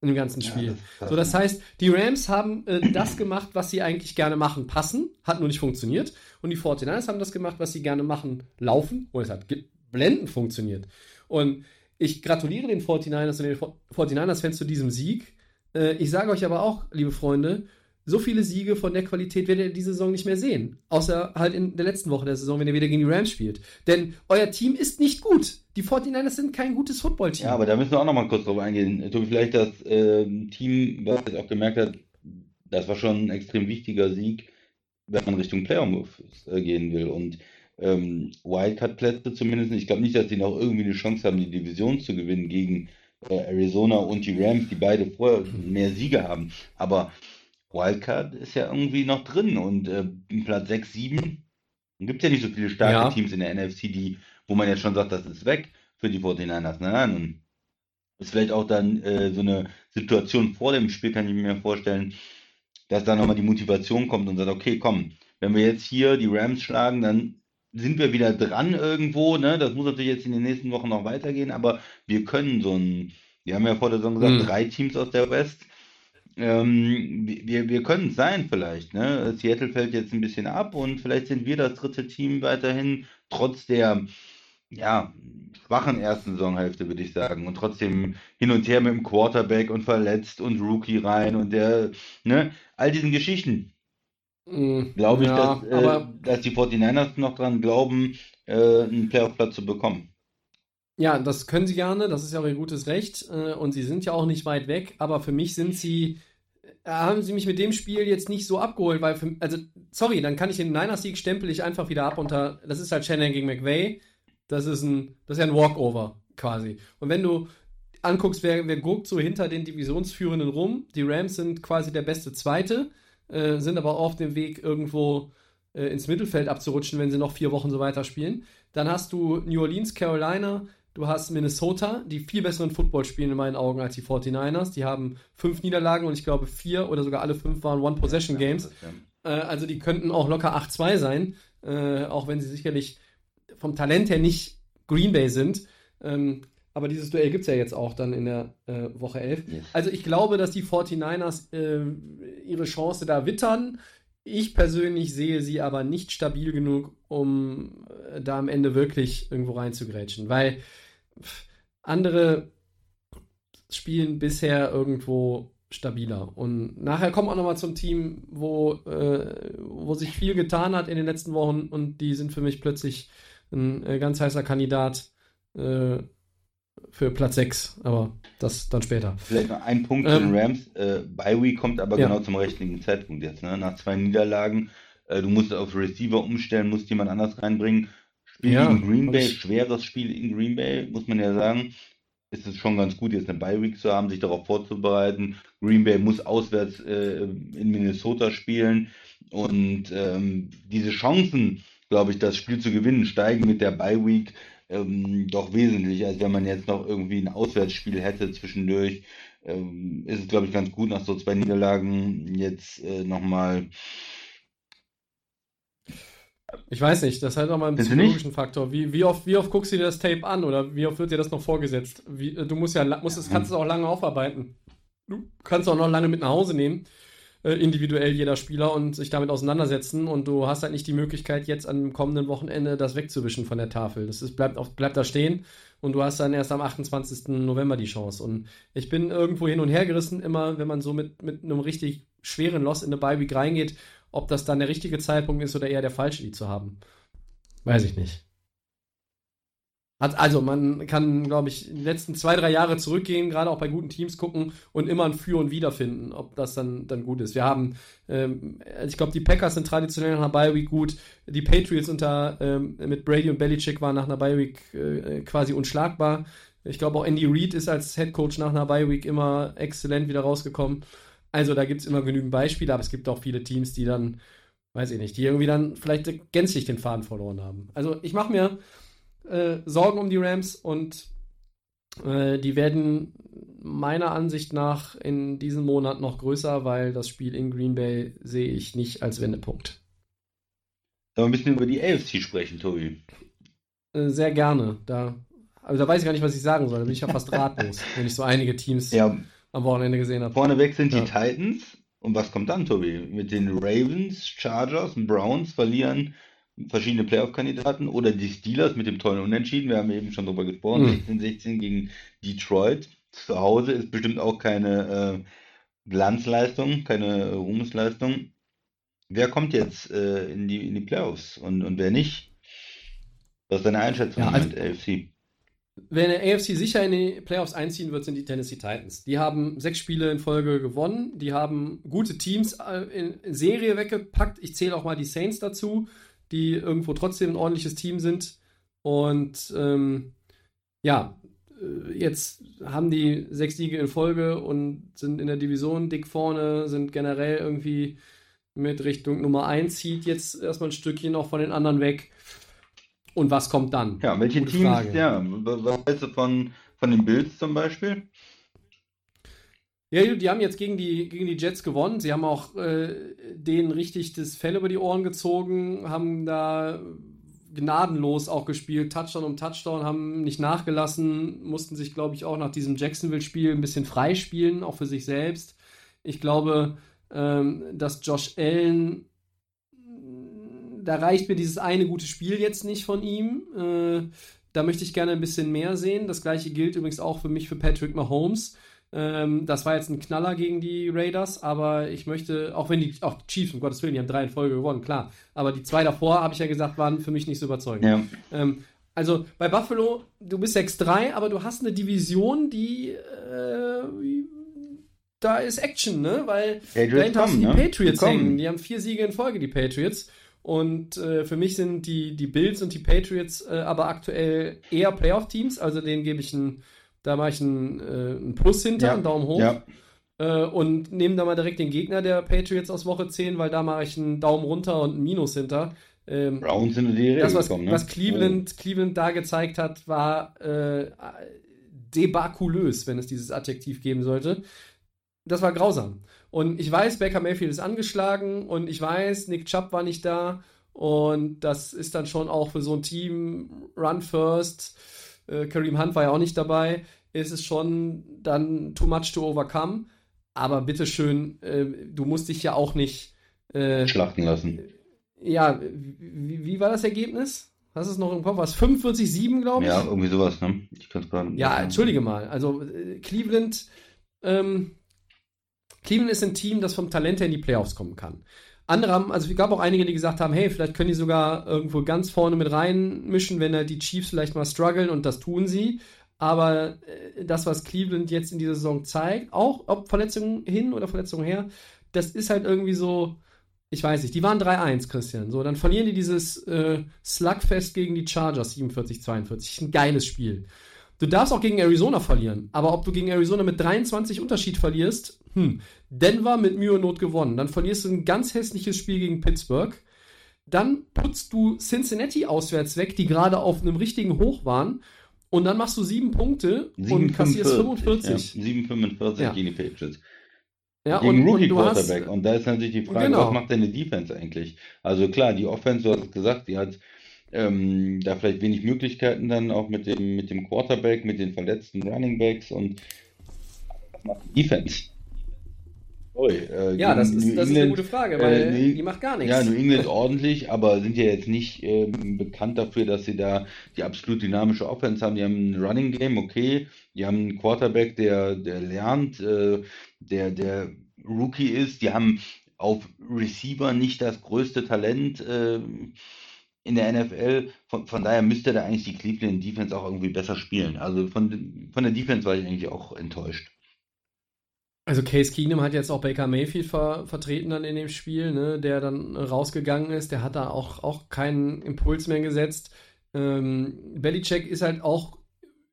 in dem ganzen Ja, Spiel. das ist krass, so, das heißt, die Rams haben äh, das gemacht, was sie eigentlich gerne machen, passen, hat nur nicht funktioniert. Und die 49ers haben das gemacht, was sie gerne machen, laufen, und es hat blendend funktioniert. Und ich gratuliere den 49ers und den 49ers-Fans zu diesem Sieg. Äh, ich sage euch aber auch, liebe Freunde, so viele Siege von der Qualität werdet ihr diese Saison nicht mehr sehen. Außer halt in der letzten Woche der Saison, wenn ihr wieder gegen die Rams spielt. Denn euer Team ist nicht gut. Die 49ers sind kein gutes Footballteam. Ja, aber da müssen wir auch noch mal kurz drauf eingehen. Tobi, vielleicht das ähm, Team, was jetzt auch gemerkt hat, das war schon ein extrem wichtiger Sieg, wenn man Richtung Playoffs äh, gehen will. Und ähm, Wildcard-Plätze zumindest, ich glaube nicht, dass sie noch irgendwie eine Chance haben, die Division zu gewinnen gegen äh, Arizona und die Rams, die beide vorher mehr Siege haben. Aber Wildcard ist ja irgendwie noch drin und äh, Platz 6, 7 gibt ja nicht so viele starke Ja. Teams in der NFC, die, wo man jetzt schon sagt, das ist weg für die 49ers. Nein, nein, und ist vielleicht auch dann äh, so eine Situation vor dem Spiel, kann ich mir vorstellen, dass da nochmal die Motivation kommt und sagt, okay, komm, wenn wir jetzt hier die Rams schlagen, dann sind wir wieder dran irgendwo, ne? Das muss natürlich jetzt in den nächsten Wochen noch weitergehen, aber wir können so ein, wir haben ja vor der Saison gesagt, Mhm. drei Teams aus der West, ähm, wir, wir können es sein vielleicht, ne? Seattle fällt jetzt ein bisschen ab und vielleicht sind wir das dritte Team weiterhin, trotz der, ja, schwachen ersten Saisonhälfte, würde ich sagen. Und trotzdem hin und her mit dem Quarterback und verletzt und Rookie rein und der, ne, all diesen Geschichten. Mm, Glaube ich, ja, dass, äh, dass die 49ers noch dran glauben, äh, einen Playoff-Platz zu bekommen. Ja, das können sie gerne, das ist ja auch ihr gutes Recht. äh, Und sie sind ja auch nicht weit weg, aber für mich sind sie haben sie mich mit dem Spiel jetzt nicht so abgeholt, weil, für, also, sorry, dann kann ich den Niners-Sieg stempel ich einfach wieder ab unter, das ist halt Shannon gegen McVay, das ist ein, das ist ja ein Walkover, quasi. Und wenn du anguckst, wer, wer guckt so hinter den Divisionsführenden rum, die Rams sind quasi der beste Zweite, äh, sind aber auf dem Weg irgendwo äh, ins Mittelfeld abzurutschen, wenn sie noch vier Wochen so weiterspielen. Dann hast du New Orleans, Carolina, du hast Minnesota, die viel besseren Football spielen in meinen Augen als die 49ers. Die haben fünf Niederlagen und ich glaube vier oder sogar alle fünf waren One-Possession-Games. Äh, also die könnten auch locker 8-2 sein, äh, auch wenn sie sicherlich vom Talent her nicht Green Bay sind. Ähm, aber dieses Duell gibt es ja jetzt auch dann in der äh, Woche 11. Yes. Also ich glaube, dass die 49ers äh, ihre Chance da wittern. Ich persönlich sehe sie aber nicht stabil genug, um äh, da am Ende wirklich irgendwo reinzugrätschen, weil andere spielen bisher irgendwo stabiler. Und nachher kommen auch nochmal zum Team, wo, äh, wo sich viel getan hat in den letzten Wochen und die sind für mich plötzlich ein äh, ganz heißer Kandidat äh, für Platz 6, aber das dann später. Vielleicht noch ein Punkt ähm, den Rams. Äh, Bywee kommt aber ja. genau zum richtigen Zeitpunkt jetzt. Ne? Nach zwei Niederlagen, äh, du musst auf Receiver umstellen, musst jemand anders reinbringen. Spiel ja, in Green Bay, schweres Spiel in Green Bay, muss man ja sagen. Ist es schon ganz gut, jetzt eine Bye-Week zu haben, sich darauf vorzubereiten. Green Bay muss auswärts äh, in Minnesota spielen. Und ähm, diese Chancen, glaube ich, das Spiel zu gewinnen, steigen mit der Bye-Week ähm, doch wesentlich, als wenn man jetzt noch irgendwie ein Auswärtsspiel hätte zwischendurch. Ähm, ist es, glaube ich, ganz gut, nach so zwei Niederlagen jetzt äh, nochmal. Ich weiß nicht, das hat auch mal einen psychologischen Faktor. Wie, wie, oft, wie oft guckst du dir das Tape an oder wie oft wird dir das noch vorgesetzt? Wie, du musst ja, musst es, kannst es auch lange aufarbeiten. Du kannst auch noch lange mit nach Hause nehmen. Äh, individuell jeder Spieler und sich damit auseinandersetzen. Und du hast halt nicht die Möglichkeit, jetzt am kommenden Wochenende das wegzuwischen von der Tafel. Das ist, bleibt, auf, bleibt da stehen und du hast dann erst am 28. November die Chance. Und ich bin irgendwo hin und her gerissen, immer wenn man so mit, mit einem richtig schweren Loss in eine Bye-Week reingeht, ob das dann der richtige Zeitpunkt ist oder eher der falsche, die zu haben. Weiß ich nicht. Also man kann, glaube ich, die letzten zwei, drei Jahre zurückgehen, gerade auch bei guten Teams gucken und immer ein Für und Wider finden, ob das dann, dann gut ist. Wir haben, ähm, ich glaube, die Packers sind traditionell nach einer Bye-Week gut. Die Patriots unter, ähm, mit Brady und Belichick waren nach einer Bye-Week äh, quasi unschlagbar. Ich glaube, auch Andy Reid ist als Head Coach nach einer Bye-Week immer exzellent wieder rausgekommen. Also da gibt es immer genügend Beispiele, aber es gibt auch viele Teams, die dann, weiß ich nicht, die irgendwie dann vielleicht gänzlich den Faden verloren haben. Also ich mache mir äh, Sorgen um die Rams und äh, die werden meiner Ansicht nach in diesem Monat noch größer, weil das Spiel in Green Bay sehe ich nicht als Wendepunkt. Sollen wir ein bisschen über die AFC sprechen, Tobi? Äh, sehr gerne. Da, also da weiß ich gar nicht, was ich sagen soll. Da bin ich ja fast ratlos, wenn ich so einige Teams ja. am Wochenende gesehen habe. Vorneweg sind ja. die Titans. Und was kommt dann, Tobi? Mit den Ravens, Chargers und Browns verlieren verschiedene Playoff-Kandidaten oder die Steelers mit dem tollen Unentschieden. Wir haben eben schon darüber gesprochen. Mhm. 16-16 gegen Detroit. Zu Hause ist bestimmt auch keine äh, Glanzleistung, keine Ruhmesleistung. Wer kommt jetzt äh, in, die, in die Playoffs und, und wer nicht? Was ist deine Einschätzung ja, also, mit AFC? Wer der AFC sicher in die Playoffs einziehen wird, sind die Tennessee Titans. Die haben sechs Spiele in Folge gewonnen. Die haben gute Teams äh, in Serie weggepackt. Ich zähle auch mal die Saints dazu die irgendwo trotzdem ein ordentliches Team sind. Und ähm, ja, äh, jetzt haben die sechs Siege in Folge und sind in der Division dick vorne, sind generell irgendwie mit Richtung Nummer 1 zieht jetzt erstmal ein Stückchen noch von den anderen weg. Und was kommt dann? Ja, welche Gute Teams, Frage. ja, was hältst du von, von den Bills zum Beispiel? Ja, die haben jetzt gegen die, gegen die Jets gewonnen. Sie haben auch äh, denen richtig das Fell über die Ohren gezogen, haben da gnadenlos auch gespielt, Touchdown um Touchdown, haben nicht nachgelassen, mussten sich, glaube ich, auch nach diesem Jacksonville-Spiel ein bisschen freispielen, auch für sich selbst. Ich glaube, ähm, dass Josh Allen, da reicht mir dieses eine gute Spiel jetzt nicht von ihm. Äh, da möchte ich gerne ein bisschen mehr sehen. Das gleiche gilt übrigens auch für mich für Patrick Mahomes. Ähm, das war jetzt ein Knaller gegen die Raiders, aber ich möchte, auch wenn die, auch Chiefs, um Gottes Willen, die haben drei in Folge gewonnen, klar. Aber die zwei davor, habe ich ja gesagt, waren für mich nicht so überzeugend. Ja. Ähm, also bei Buffalo, du bist 6-3, aber du hast eine Division, die äh, da ist Action, ne? Weil Patriots du die kommen, ne? Patriots Die kommen. hängen. Die haben vier Siege in Folge, die Patriots. Und äh, für mich sind die, die Bills und die Patriots äh, aber aktuell eher Playoff-Teams. Also denen gebe ich ein, da mache ich ein, äh, ein Plus hinter, Ja, einen Daumen hoch. Ja, Äh, und nehme da mal direkt den Gegner der Patriots aus Woche 10, weil da mache ich einen Daumen runter und ein Minus hinter. Ähm, Browns sind in die Rede das, was, gekommen, ne? was Cleveland, Cleveland da gezeigt hat, war äh, debakulös, wenn es dieses Adjektiv geben sollte. Das war grausam. Und ich weiß, Baker Mayfield ist angeschlagen und ich weiß, Nick Chubb war nicht da. Und das ist dann schon auch für so ein Team Run First. Äh, Kareem Hunt war ja auch nicht dabei. Ist es schon dann too much to overcome. Aber bitteschön, äh, du musst dich ja auch nicht. Äh, Schlachten lassen. ja, wie, wie war das Ergebnis? Hast du es noch im Kopf? Was? 45-7, glaube ich? Ja, irgendwie sowas, ne? Ich kann es gerade. Ja, entschuldige mal. Also äh, Cleveland, ähm, Cleveland ist ein Team, das vom Talent her in die Playoffs kommen kann. Andere haben, also es gab auch einige, die gesagt haben, hey, vielleicht können die sogar irgendwo ganz vorne mit reinmischen, wenn halt die Chiefs vielleicht mal strugglen und das tun sie. Aber äh, das, was Cleveland jetzt in dieser Saison zeigt, auch ob Verletzungen hin oder Verletzungen her, das ist halt irgendwie so, ich weiß nicht, die waren 3-1, Christian. So, dann verlieren die dieses äh, Slugfest gegen die Chargers 47-42. Ein geiles Spiel. Du darfst auch gegen Arizona verlieren, aber ob du gegen Arizona mit 23 Unterschied verlierst, hm, Denver mit Mühe und Not gewonnen. Dann verlierst du ein ganz hässliches Spiel gegen Pittsburgh. Dann putzt du Cincinnati auswärts weg, die gerade auf einem richtigen Hoch waren. Und dann machst du sieben Punkte und kassierst 45. Ja, 7,45 Ja. gegen die Patriots. Ja, gegen und, Rookie und du hast, Quarterback. Und da ist natürlich die Frage, Genau. was macht deine Defense eigentlich? Also klar, die Offense, du hast es gesagt, die hat ähm, da vielleicht wenig Möglichkeiten dann auch mit dem, mit dem Quarterback, mit den verletzten Running Backs und was macht die Defense? Sorry, äh, ja, das ist, New das ist eine England- gute Frage, äh, weil nee, die macht gar nichts. Ja, New England ordentlich, aber sind ja jetzt nicht ähm, bekannt dafür, dass sie da die absolut dynamische Offense haben. Die haben ein Running Game, okay. Die haben einen Quarterback, der, der lernt, äh, der, der Rookie ist. Die haben auf Receiver nicht das größte Talent äh, in der NFL. Von, von daher müsste da eigentlich die Cleveland Defense auch irgendwie besser spielen. Also von, von der Defense war ich eigentlich auch enttäuscht. Also Case Keenum hat jetzt auch Baker Mayfield ver vertreten dann in dem Spiel, ne, der dann rausgegangen ist. Der hat da auch, auch keinen Impuls mehr gesetzt. Ähm, Belichick ist halt auch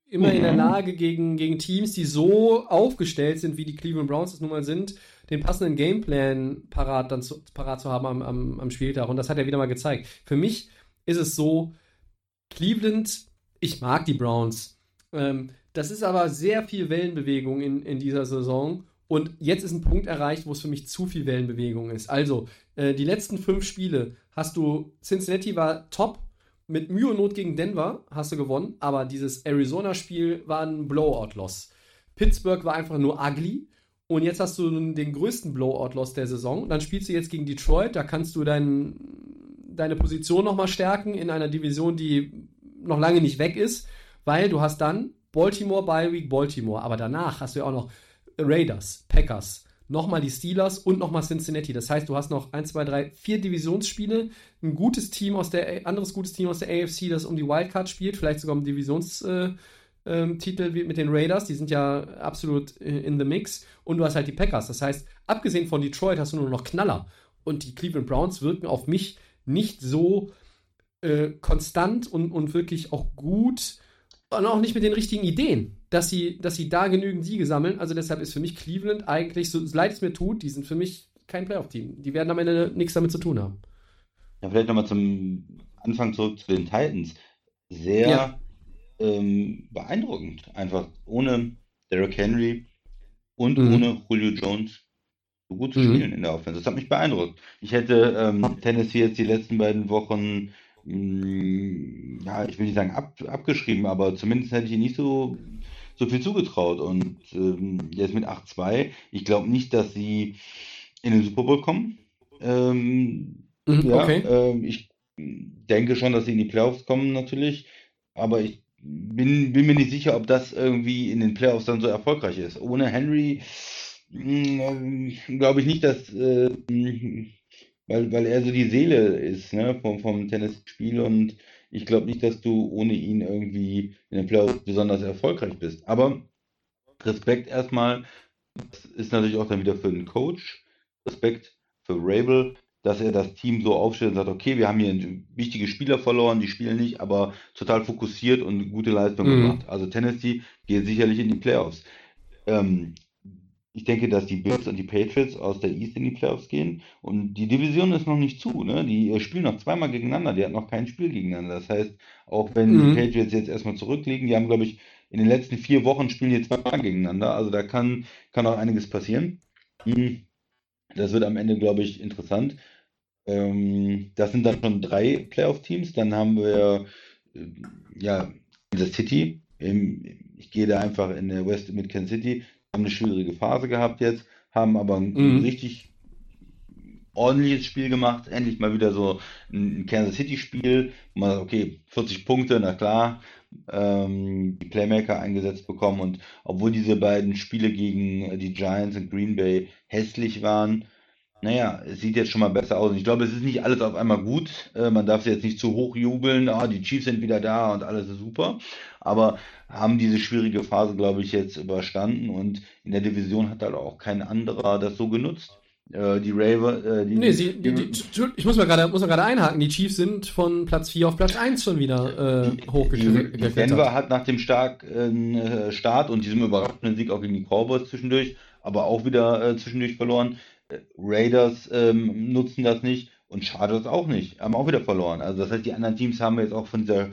immer in der Mhm. Lage, gegen, gegen Teams, die so aufgestellt sind, wie die Cleveland Browns es nun mal sind, den passenden Gameplan parat, dann zu, parat zu haben am, am, am Spieltag. Und das hat er wieder mal gezeigt. Für mich ist es so, Cleveland, ich mag die Browns. Ähm, das ist aber sehr viel Wellenbewegung in, in dieser Saison. Und jetzt ist ein Punkt erreicht, wo es für mich zu viel Wellenbewegung ist. Also, äh, die letzten fünf Spiele hast du, Cincinnati war top, mit Mühe und Not gegen Denver hast du gewonnen, aber dieses Arizona-Spiel war ein Blowout-Loss. Pittsburgh war einfach nur ugly. Und jetzt hast du den größten Blowout-Loss der Saison. Dann spielst du jetzt gegen Detroit, da kannst du dein, deine Position nochmal stärken in einer Division, die noch lange nicht weg ist, weil du hast dann Baltimore, Bye Week, Baltimore. Aber danach hast du ja auch noch Raiders, Packers, nochmal die Steelers und nochmal Cincinnati. Das heißt, du hast noch 1, 2, 3, vier Divisionsspiele, ein gutes Team aus der, anderes gutes Team aus der AFC, das um die Wildcard spielt, vielleicht sogar um Divisionstitel äh, wie mit den Raiders, die sind ja absolut äh, in the mix. Und du hast halt die Packers. Das heißt, abgesehen von Detroit hast du nur noch Knaller. Und die Cleveland Browns wirken auf mich nicht so äh, konstant und, und wirklich auch gut und auch nicht mit den richtigen Ideen, dass sie, dass sie da genügend Siege sammeln. Also deshalb ist für mich Cleveland eigentlich, so leid es mir tut, die sind für mich kein Playoff-Team. Die werden am Ende nichts damit zu tun haben. Ja, vielleicht nochmal zum Anfang zurück zu den Titans. Sehr Ja. ähm, beeindruckend. Einfach ohne Derrick Henry und Mhm. ohne Julio Jones so gut zu Mhm. spielen in der Offense. Das hat mich beeindruckt. Ich hätte ähm, Tennessee jetzt die letzten beiden Wochen, mh, ja, ich will nicht sagen ab, abgeschrieben, aber zumindest hätte ich ihnen nicht so, so viel zugetraut. Und ähm, jetzt mit 8-2, ich glaube nicht, dass sie in den Super Bowl kommen. Ähm, Mhm, ja, okay. ähm, ich denke schon, dass sie in die Playoffs kommen natürlich, aber ich bin, bin mir nicht sicher, ob das irgendwie in den Playoffs dann so erfolgreich ist. Ohne Henry glaube ich nicht, dass, äh, weil, weil er so die Seele ist ne, vom, vom Tennisspiel und ich glaube nicht, dass du ohne ihn irgendwie in den Playoffs besonders erfolgreich bist. Aber Respekt erstmal das ist natürlich auch dann wieder für den Coach Respekt für Rabel, dass er das Team so aufstellt und sagt, okay, wir haben hier wichtige Spieler verloren, die spielen nicht, aber total fokussiert und gute Leistung mhm. gemacht. Also Tennessee geht sicherlich in die Playoffs. Ähm, ich denke, dass die Bills und die Patriots aus der East in die Playoffs gehen und die Division ist noch nicht zu. Ne? Die spielen noch zweimal gegeneinander, die hatten noch kein Spiel gegeneinander. Das heißt, auch wenn mhm. die Patriots jetzt erstmal zurückliegen, die haben, glaube ich, in den letzten vier Wochen spielen die zweimal gegeneinander. Also da kann, kann auch einiges passieren. Mhm. Das wird am Ende, glaube ich, interessant. Ähm, das sind dann schon drei Playoff-Teams. Dann haben wir äh, ja Kansas City. ich gehe da einfach in der West mit Kansas City. Haben eine schwierige Phase gehabt jetzt, haben aber ein mhm. richtig ordentliches Spiel gemacht. Endlich mal wieder so ein Kansas City-Spiel. Mal, okay, 40 Punkte, na klar. Ähm, die Playmaker eingesetzt bekommen und obwohl diese beiden Spiele gegen die Giants und Green Bay hässlich waren, naja, es sieht jetzt schon mal besser aus. Und ich glaube, es ist nicht alles auf einmal gut. Äh, man darf es jetzt nicht zu hoch jubeln. Ah, die Chiefs sind wieder da und alles ist super. Aber haben diese schwierige Phase, glaube ich, jetzt überstanden. Und in der Division hat halt auch kein anderer das so genutzt. Äh, die Raver, äh, die, nee, sie, die, die, ich muss mal gerade muss mal gerade einhaken. Die Chiefs sind von Platz 4 auf Platz 1 schon wieder äh, hochgeklettert. Denver hat nach dem starken äh, Start und diesem überraschenden Sieg auch gegen die Cowboys zwischendurch, aber auch wieder äh, zwischendurch verloren Raiders ähm, nutzen das nicht und Chargers auch nicht, haben auch wieder verloren. Also das heißt, die anderen Teams haben jetzt auch von dieser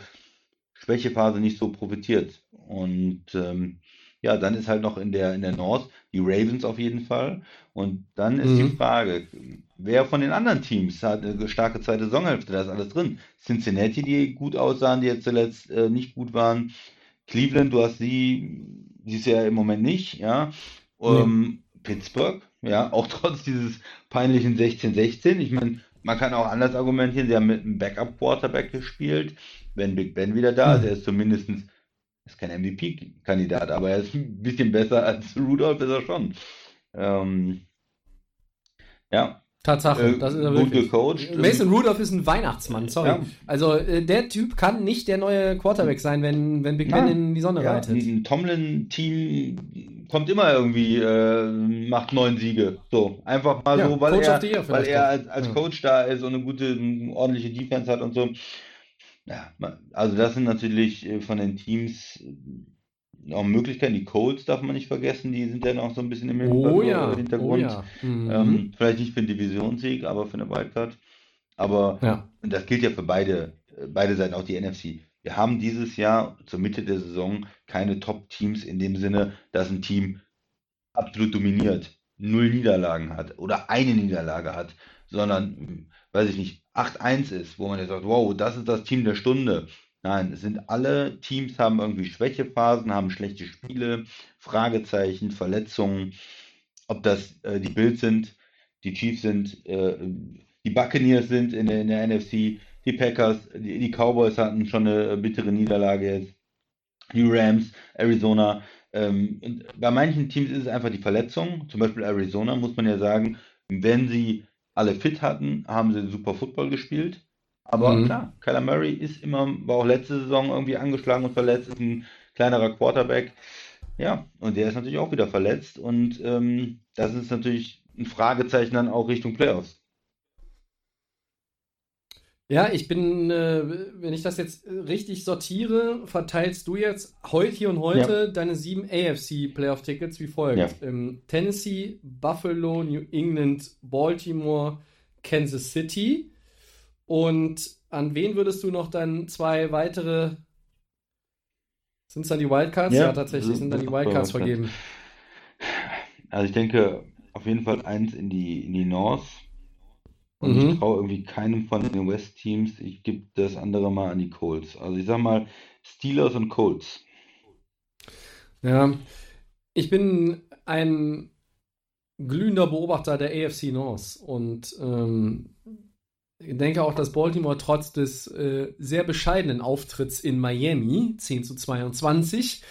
Schwächephase nicht so profitiert. Und ähm, ja, dann ist halt noch in der, in der North die Ravens auf jeden Fall. Und dann ist mhm. die Frage, wer von den anderen Teams hat eine starke zweite Saisonhälfte? Da ist alles drin. Cincinnati, die gut aussahen, die jetzt zuletzt äh, nicht gut waren. Cleveland, du hast sie, sie ist ja im Moment nicht, ja. Ähm, nee. Pittsburgh, ja, auch trotz dieses peinlichen 16-16. Ich meine, man kann auch anders argumentieren, sie haben mit einem Backup-Quarterback gespielt, wenn Big Ben wieder da ist. Hm. Er ist zumindest ist kein MVP-Kandidat, aber er ist ein bisschen besser als Rudolph, ist er schon. Ähm, ja, Tatsache, äh, das ist er gut wirklich. gecoacht. Mason Rudolph ist ein Weihnachtsmann, sorry. Ja. Also äh, der Typ kann nicht der neue Quarterback sein, wenn, wenn Big Ben in die Sonne ja, reitet. Ein Tomlin-Team kommt immer irgendwie, äh, macht neun Siege. So, einfach mal so, weil Coach er, weil er als, als Coach da ist und eine gute, eine ordentliche Defense hat und so. Ja, also das sind natürlich äh, von den Teams auch Möglichkeiten. Die Colts darf man nicht vergessen, die sind ja noch so ein bisschen im oh, ja. Hintergrund. Oh, ja. mhm. ähm, vielleicht nicht für einen Divisionssieg, aber für eine Wildcard. Aber ja. das gilt ja für beide, beide Seiten, auch die NFC. Wir haben dieses Jahr zur Mitte der Saison keine Top-Teams in dem Sinne, dass ein Team absolut dominiert, null Niederlagen hat oder eine Niederlage hat, sondern, weiß ich nicht, 8-1 ist, wo man jetzt sagt, wow, das ist das Team der Stunde. Nein, es sind alle Teams haben irgendwie Schwächephasen, haben schlechte Spiele, Fragezeichen, Verletzungen. Ob das äh, die Bills sind, die Chiefs sind, äh, die Buccaneers sind in der, in der NFC, die Packers, die, die, Cowboys hatten schon eine bittere Niederlage jetzt, die Rams, Arizona. Ähm, bei manchen Teams ist es einfach die Verletzung. Zum Beispiel Arizona muss man ja sagen, wenn sie alle fit hatten, haben sie super Football gespielt. Aber mhm. klar, Kyler Murray ist immer, war auch letzte Saison irgendwie angeschlagen und verletzt, ist ein kleinerer Quarterback. Ja, und der ist natürlich auch wieder verletzt. Und ähm, das ist natürlich ein Fragezeichen dann auch Richtung Playoffs. Ja, ich bin, äh, wenn ich das jetzt richtig sortiere, verteilst du jetzt heute hier und heute ja. deine sieben AFC Playoff Tickets wie folgt: ja. ähm, Tennessee, Buffalo, New England, Baltimore, Kansas City. Und an wen würdest du noch dann zwei weitere. Sind es dann die Wildcards? Ja, ja tatsächlich sind dann die Wildcards vergeben. Also ich denke auf jeden Fall eins in die, in die North. Und mhm. ich traue irgendwie keinem von den West-Teams. Ich gebe das andere mal an die Colts. Also ich sag mal Steelers und Colts. Ja, ich bin ein glühender Beobachter der AFC North und ähm, ich denke auch, dass Baltimore trotz des äh, sehr bescheidenen Auftritts in Miami, 10 zu 22,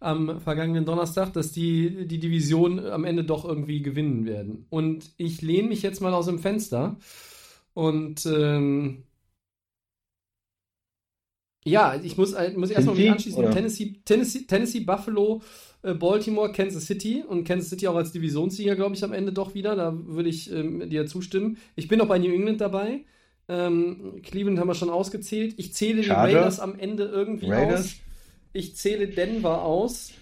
am vergangenen Donnerstag, dass die die Division am Ende doch irgendwie gewinnen werden. Und ich lehne mich jetzt mal aus dem Fenster und ähm, ja, ich muss, muss erstmal mich anschließen. Tennessee, Tennessee, Tennessee, Buffalo äh, Baltimore, Kansas City und Kansas City auch als Divisionssieger, glaube ich, am Ende doch wieder. Da würde ich ähm, dir zustimmen. Ich bin auch bei New England dabei. Ähm, Cleveland haben wir schon ausgezählt. Ich zähle Chargers? die Raiders am Ende irgendwie Raiders? aus. Ich zähle Denver aus.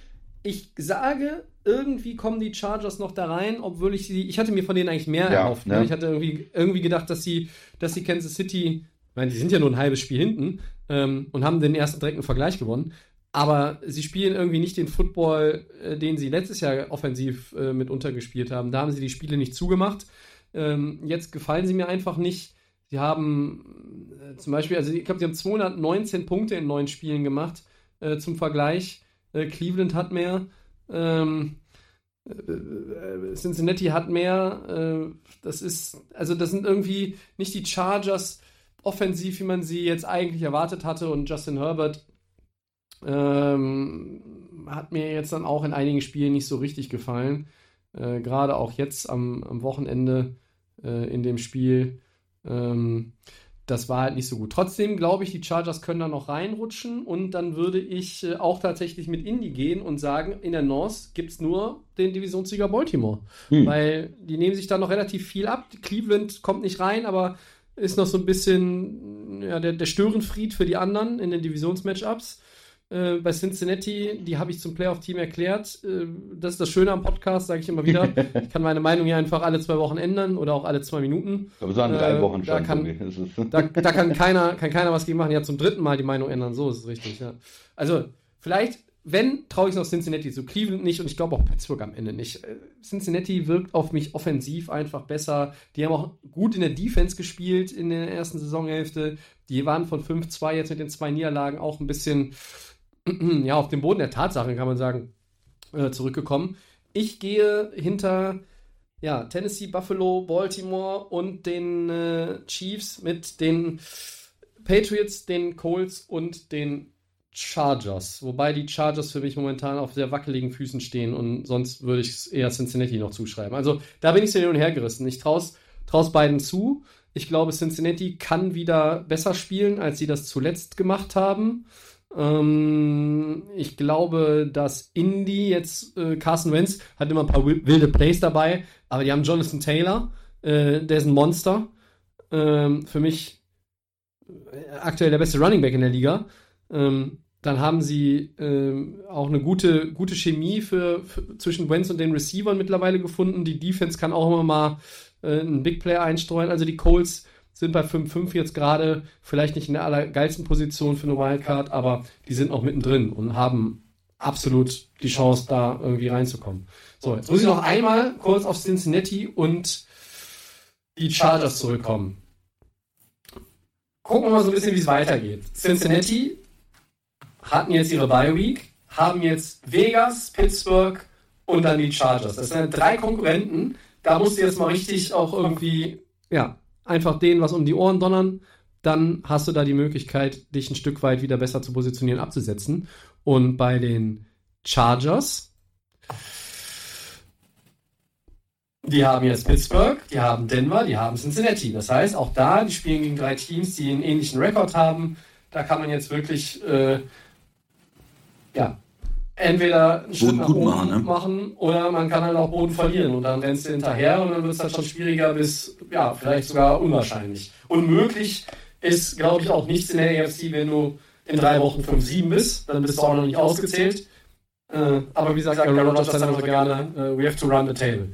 Ich sage, irgendwie kommen die Chargers noch da rein, obwohl ich sie, ich hatte mir von denen eigentlich mehr Ja, erhofft. ne? Ne? Ich hatte irgendwie, irgendwie gedacht, dass sie, dass sie Kansas City, ich meine, die sind ja nur ein halbes Spiel hinten ähm, und haben den ersten direkten Vergleich gewonnen. Aber sie spielen irgendwie nicht den Football, äh, den sie letztes Jahr offensiv äh, mit untergespielt haben. Da haben sie die Spiele nicht zugemacht. Ähm, jetzt gefallen sie mir einfach nicht. Sie haben äh, zum Beispiel, also ich glaube, sie haben 219 Punkte in neun Spielen gemacht. Äh, zum Vergleich, äh, Cleveland hat mehr. Ähm, äh, Cincinnati hat mehr. Äh, das ist, also das sind irgendwie nicht die Chargers offensiv, wie man sie jetzt eigentlich erwartet hatte. Und Justin Herbert ähm, hat mir jetzt dann auch in einigen Spielen nicht so richtig gefallen. Äh, Gerade auch jetzt am, am Wochenende äh, in dem Spiel. Ähm, das war halt nicht so gut. Trotzdem glaube ich, die Chargers können da noch reinrutschen und dann würde ich äh, auch tatsächlich mit Indy gehen und sagen, in der North gibt es nur den Divisionssieger Baltimore. Hm. Weil die nehmen sich da noch relativ viel ab. Cleveland kommt nicht rein, aber ist noch so ein bisschen ja, der, der Störenfried für die anderen in den Divisionsmatchups. Äh, bei Cincinnati, die habe ich zum Playoff-Team erklärt. Äh, das ist das Schöne am Podcast, sage ich immer wieder. ich kann meine Meinung hier einfach alle zwei Wochen ändern oder auch alle zwei Minuten. Aber so an drei Äh, Wochen da schon. kann-. Das ist- Da, da kann, keiner, kann keiner was gegen machen. Ja, zum dritten Mal die Meinung ändern. So ist es richtig. Ja. Also, vielleicht, wenn, traue ich es noch Cincinnati zu. Cleveland nicht und ich glaube auch Pittsburgh am Ende nicht. Äh, Cincinnati wirkt auf mich offensiv einfach besser. Die haben auch gut in der Defense gespielt in der ersten Saisonhälfte. Die waren von 5-2 jetzt mit den zwei Niederlagen auch ein bisschen ja, auf den Boden der Tatsachen, kann man sagen, äh, zurückgekommen. Ich gehe hinter ja, Tennessee, Buffalo, Baltimore und den äh, Chiefs mit den Patriots, den Colts und den Chargers. Wobei die Chargers für mich momentan auf sehr wackeligen Füßen stehen und sonst würde ich es eher Cincinnati noch zuschreiben. Also da bin ich so hin und her gerissen. Ich traue es beiden zu. Ich glaube, Cincinnati kann wieder besser spielen, als sie das zuletzt gemacht haben. Ähm, ich glaube, dass Indy jetzt, äh, Carson Wentz hat immer ein paar wi- wilde Plays dabei, aber die haben Jonathan Taylor, äh, der ist ein Monster. Ähm, für mich äh, aktuell der beste Running Back in der Liga. Ähm, dann haben sie ähm, auch eine gute, gute Chemie für, für, zwischen Wentz und den Receivern mittlerweile gefunden. Die Defense kann auch immer mal äh, einen Big Player einstreuen. Also die Colts sind bei 5-5 jetzt gerade vielleicht nicht in der allergeilsten Position für eine Wildcard, aber die sind auch mittendrin und haben absolut die Chance, da irgendwie reinzukommen. So, jetzt muss ich noch einmal kurz auf Cincinnati und die Chargers zurückkommen. Gucken wir mal so ein bisschen, wie es weitergeht. Cincinnati hatten jetzt ihre Bye Week, haben jetzt Vegas, Pittsburgh und dann die Chargers. Das sind drei Konkurrenten. Da musst du jetzt mal richtig auch irgendwie, ja, einfach denen was um die Ohren donnern. Dann hast du da die Möglichkeit, dich ein Stück weit wieder besser zu positionieren, abzusetzen. Und bei den Chargers, die haben jetzt Pittsburgh, die haben Denver, die haben Cincinnati. Das heißt, auch da, die spielen gegen drei Teams, die einen ähnlichen Rekord haben. Da kann man jetzt wirklich, äh, ja, entweder einen Schritt nach oben machen, ne? machen oder man kann halt auch Boden verlieren und dann rennst du hinterher und dann wird es halt schon schwieriger bis, ja, vielleicht sogar unwahrscheinlich. Unmöglich ist, glaube ich, auch nichts in der AFC, wenn du in drei Wochen 5-7 bist, dann bist du auch noch nicht ausgezählt. Äh, aber wie sagt Aaron Rodgers dann immer so gerne, äh, we have to run the table.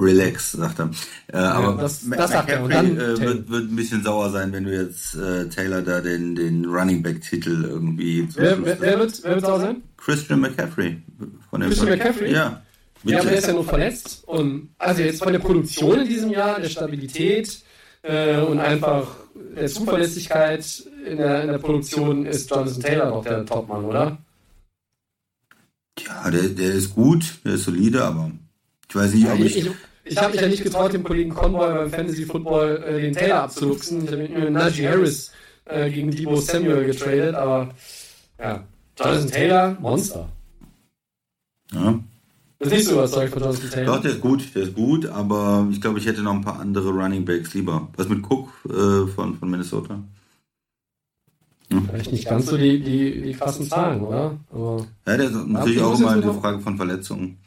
Relax, sagt er. Äh, aber das- das sagt er. Und dann äh, wird, wird ein bisschen sauer sein, wenn du jetzt äh, Taylor da den, den Running Back Titel irgendwie Wer, wer, wer wird, wer wird sauer sein? Christian McCaffrey von den Christian McCaffrey? Ja. Ja, aber der ist ja nur verletzt. Und also jetzt von der Produktion in diesem Jahr, der Stabilität äh, und einfach der Zuverlässigkeit in der, in der Produktion ist Jonathan Taylor doch der Topmann, oder? ja, der, der ist gut, der ist solide, aber ich weiß nicht, ob ich ich, ich, ich habe mich ja nicht getraut, dem Kollegen Conboy beim Fantasy Football äh, den Taylor abzuluxen. Ich habe mit mir Najee Harris äh, gegen Debo Samuel getradet, aber ja, Jonathan Taylor, Monster. ja. Das ist nicht so überzeugt von Jonathan Doch, Taylor. der ist gut, der ist gut, aber ich glaube, ich hätte noch ein paar andere Running Backs lieber. Was mit Cook äh, von, von Minnesota? vielleicht nicht ganz so die, die, die krassen Zahlen, oder? Aber Ja, das ist natürlich ich auch immer eine Frage von Verletzungen.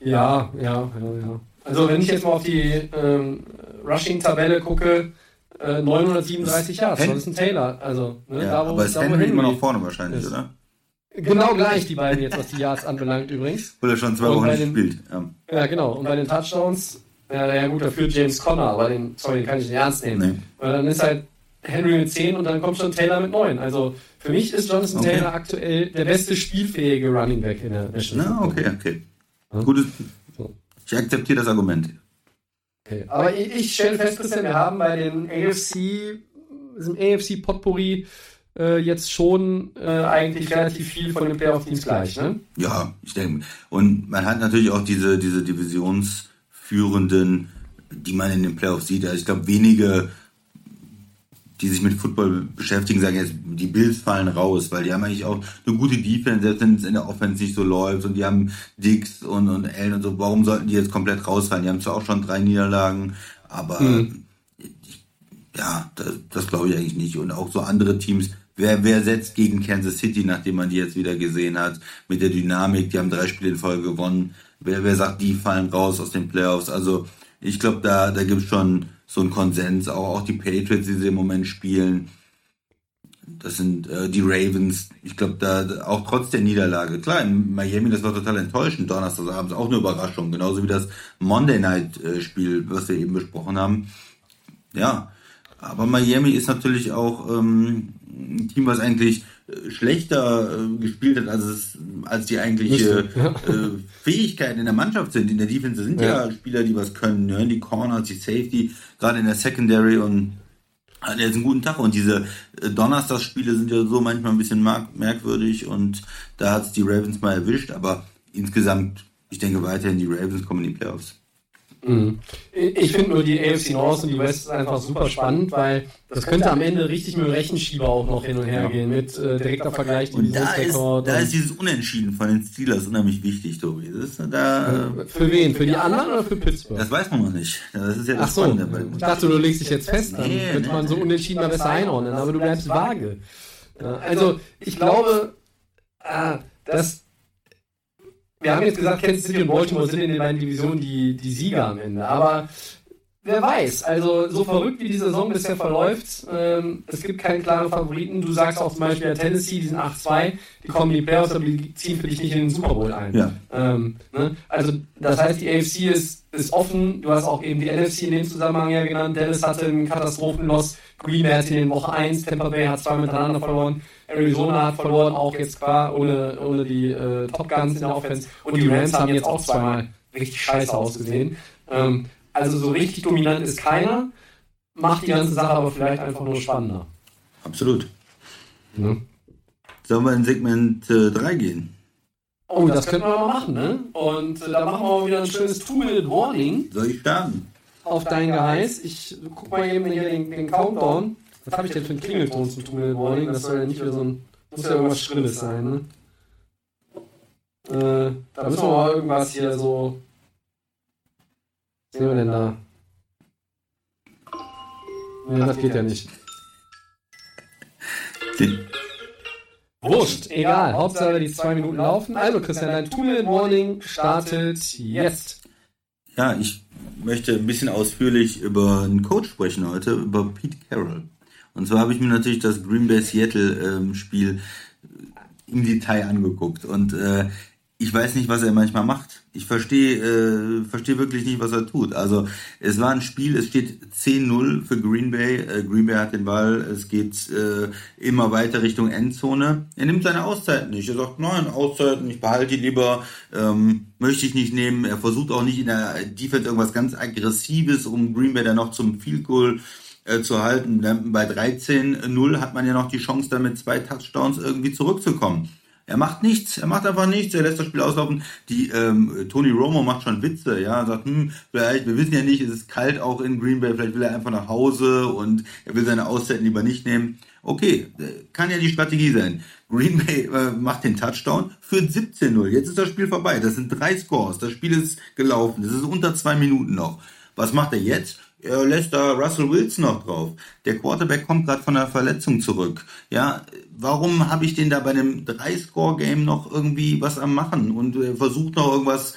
ja, ja, ja, ja. Also wenn ich jetzt mal auf die ähm, Rushing-Tabelle gucke, äh, 937 Yards, Hen- das ist ein Taylor. Also, ne, Ja, da, wo, aber ist da, wo Henry immer noch vorne wahrscheinlich, ist. oder? Genau gleich, die beiden jetzt, was die Yards anbelangt übrigens. Er schon zwei Wochen nicht den- spielt. Ja. Ja, genau. Und bei den Touchdowns, ja, ja gut, dafür James Conner, aber den, sorry, den kann ich nicht ernst nehmen. Nee. Weil dann ist halt Henry mit 10 und dann kommt schon Taylor mit 9. Also für mich ist Jonathan Okay. Taylor aktuell der beste spielfähige Running Back in der National Na, okay, okay. Ja. Gutes, ich akzeptiere das Argument. Okay. Aber ich, ich stelle fest, Christian, wir haben bei den AFC, diesem AFC Potpourri äh, jetzt schon äh, eigentlich relativ viel von den Playoff-Teams gleich, ne? Ja, ich denke. Und man hat natürlich auch diese, diese Divisionsführenden, die man in den Playoffs sieht. Also ich glaube, wenige, die sich mit Football beschäftigen, sagen jetzt, die Bills fallen raus, weil die haben eigentlich auch eine gute Defense, selbst wenn es in der Offense nicht so läuft und die haben Dix und, und Allen und so. Warum sollten die jetzt komplett rausfallen? Die haben zwar auch schon drei Niederlagen, aber ich, ja, das, das glaube ich eigentlich nicht. Und auch so andere Teams, wer, wer setzt gegen Kansas City, nachdem man die jetzt wieder gesehen hat, mit der Dynamik, die haben drei Spiele in Folge gewonnen. Wer, wer sagt, die fallen raus aus den Playoffs? Also ich glaube, da, da gibt es schon so einen Konsens, auch, auch die Patriots, die sie im Moment spielen. Das sind äh, die Ravens. Ich glaube, da auch trotz der Niederlage. Klar, in Miami, das war total enttäuschend. Donnerstagabends auch eine Überraschung. Genauso wie das Monday Night äh, Spiel, was wir eben besprochen haben. Ja, aber Miami ist natürlich auch ähm, ein Team, was eigentlich äh, schlechter äh, gespielt hat, als, es, als die eigentliche ja. äh, Fähigkeiten in der Mannschaft sind. In der Defense sind ja, Ja. Spieler, die was können. Ne? Die Corners, die Safety, gerade in der Secondary und hat jetzt einen guten Tag. Und diese Donnerstagsspiele sind ja so manchmal ein bisschen merk merkwürdig und da hat es die Ravens mal erwischt. Aber insgesamt, ich denke weiterhin, die Ravens kommen in die Playoffs. Mhm. Ich finde nur die AFC North und die West ist einfach super spannend, weil das könnte am Ende richtig mit dem Rechenschieber auch noch hin und her gehen mit äh, direkter Vergleich, Und da ist, da ist dieses Unentschieden von den Steelers unheimlich wichtig, Tobi. Das, ist, da, äh, für wen? Für die anderen oder für Pittsburgh? das weiß man noch nicht. Das ist ja Ach das so, Spannende ich dachte, du legst dich jetzt fest, dann Nee, könnte nee, man so unentschieden mal besser einordnen, aber du bleibst vage. Ja, also, ich glaube, ah, dass wir haben jetzt gesagt, Kansas City und Baltimore sind in den beiden Divisionen die, die Sieger am Ende, aber wer weiß, also so verrückt wie die Saison bisher verläuft, ähm, es gibt keinen klaren Favoriten. Du sagst auch zum Beispiel, Tennessee, die sind 8-2, die kommen in die Playoffs, aber die ziehen für dich nicht in den Super Bowl ein. Ja. Ähm, ne? Also das heißt, die AFC ist, ist offen. Du hast auch eben die NFC in dem Zusammenhang ja genannt. Dallas hatte einen Katastrophenloss. Green Bay hat in Woche 1. Tampa Bay hat zwei miteinander verloren. Arizona hat verloren, auch jetzt klar, ohne, ohne die äh, Top Guns in der Offense. Und die Rams haben jetzt auch zweimal richtig scheiße ausgesehen. Ähm, also so richtig dominant ist keiner. Macht die ganze Sache aber vielleicht einfach nur spannender. Absolut. Ne? Sollen wir in Segment äh, 3 gehen? Oh, das könnten wir mal machen, ne? Und äh, da machen wir mal wieder ein schönes Two-Minute-Warning. Soll ich starten? auf dein Geheiß. Ich guck mal eben hier den, den Countdown. Was habe ich denn für einen Klingelton zum Two-Minute Warning? Das soll ja nicht wieder so ein. Muss ja irgendwas Schrilles sein, ne? Äh, da müssen wir mal irgendwas hier so. Was sehen wir denn da? Ne, das geht ja nicht. Den, Wurscht, egal. Hauptsache die zwei Minuten laufen. Also, Christian, dein Two-Minute Warning startet jetzt. ja, ich möchte ein bisschen ausführlich über einen Coach sprechen heute, über Pete Carroll. Und zwar habe ich mir natürlich das Green Bay Seattle ähm, Spiel im Detail angeguckt und äh, ich weiß nicht, was er manchmal macht. Ich verstehe äh, verstehe wirklich nicht, was er tut. Also es war ein Spiel, es steht 10-0 für Green Bay. Äh, Green Bay hat den Ball, es geht äh, immer weiter Richtung Endzone. Er nimmt seine Auszeiten nicht. Er sagt, nein, Auszeiten, ich behalte die lieber, ähm, möchte ich nicht nehmen. Er versucht auch nicht in der Defense irgendwas ganz Aggressives, um Green Bay dann noch zum Field Goal äh, zu halten. Bei 13-0 hat man ja noch die Chance, dann mit zwei Touchdowns irgendwie zurückzukommen. Er macht nichts, er macht einfach nichts, er lässt das Spiel auslaufen. Die ähm, Tony Romo macht schon Witze, ja, sagt, hm, vielleicht, wir wissen ja nicht, es ist kalt auch in Green Bay, vielleicht will er einfach nach Hause und er will seine Auszeiten lieber nicht nehmen. Okay, äh, kann ja die Strategie sein. Green Bay äh, macht den Touchdown, führt 17-0. Jetzt ist das Spiel vorbei. Das sind drei Scores. Das Spiel ist gelaufen. Das ist unter zwei Minuten noch. Was macht er jetzt? Er lässt da Russell Wilson noch drauf. Der Quarterback kommt gerade von einer Verletzung zurück. Ja, warum habe ich den da bei einem 3-Score-Game noch irgendwie was am machen und äh, versucht noch irgendwas,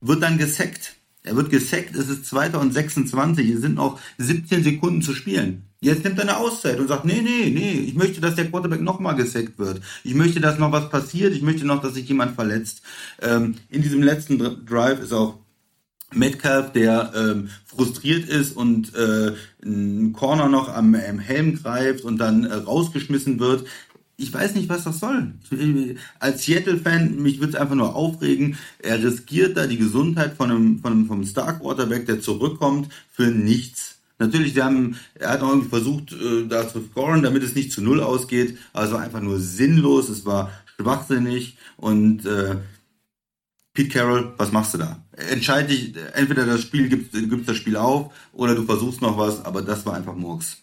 wird dann gesackt. Er wird gesackt, es ist 2. und 26, es sind noch 17 Sekunden zu spielen. Jetzt nimmt er eine Auszeit und sagt, nee, nee, nee, ich möchte, dass der Quarterback nochmal gesackt wird. Ich möchte, dass noch was passiert. Ich möchte noch, dass sich jemand verletzt. Ähm, in diesem letzten Drive ist auch Metcalf, der ähm, frustriert ist und äh, einen Corner noch am, am Helm greift und dann äh, rausgeschmissen wird. Ich weiß nicht, was das soll. Als Seattle-Fan, mich würde es einfach nur aufregen. Er riskiert da die Gesundheit von einem, von einem vom Star Quarterback, der zurückkommt, für nichts. Natürlich, sie haben, er hat noch irgendwie versucht, äh, da zu scoren, damit es nicht zu null ausgeht, war einfach nur sinnlos, es war schwachsinnig und äh, Pete Carroll, was machst du da? Entscheide dich, entweder das Spiel gibt, gibst das Spiel auf oder du versuchst noch was, aber das war einfach Murks.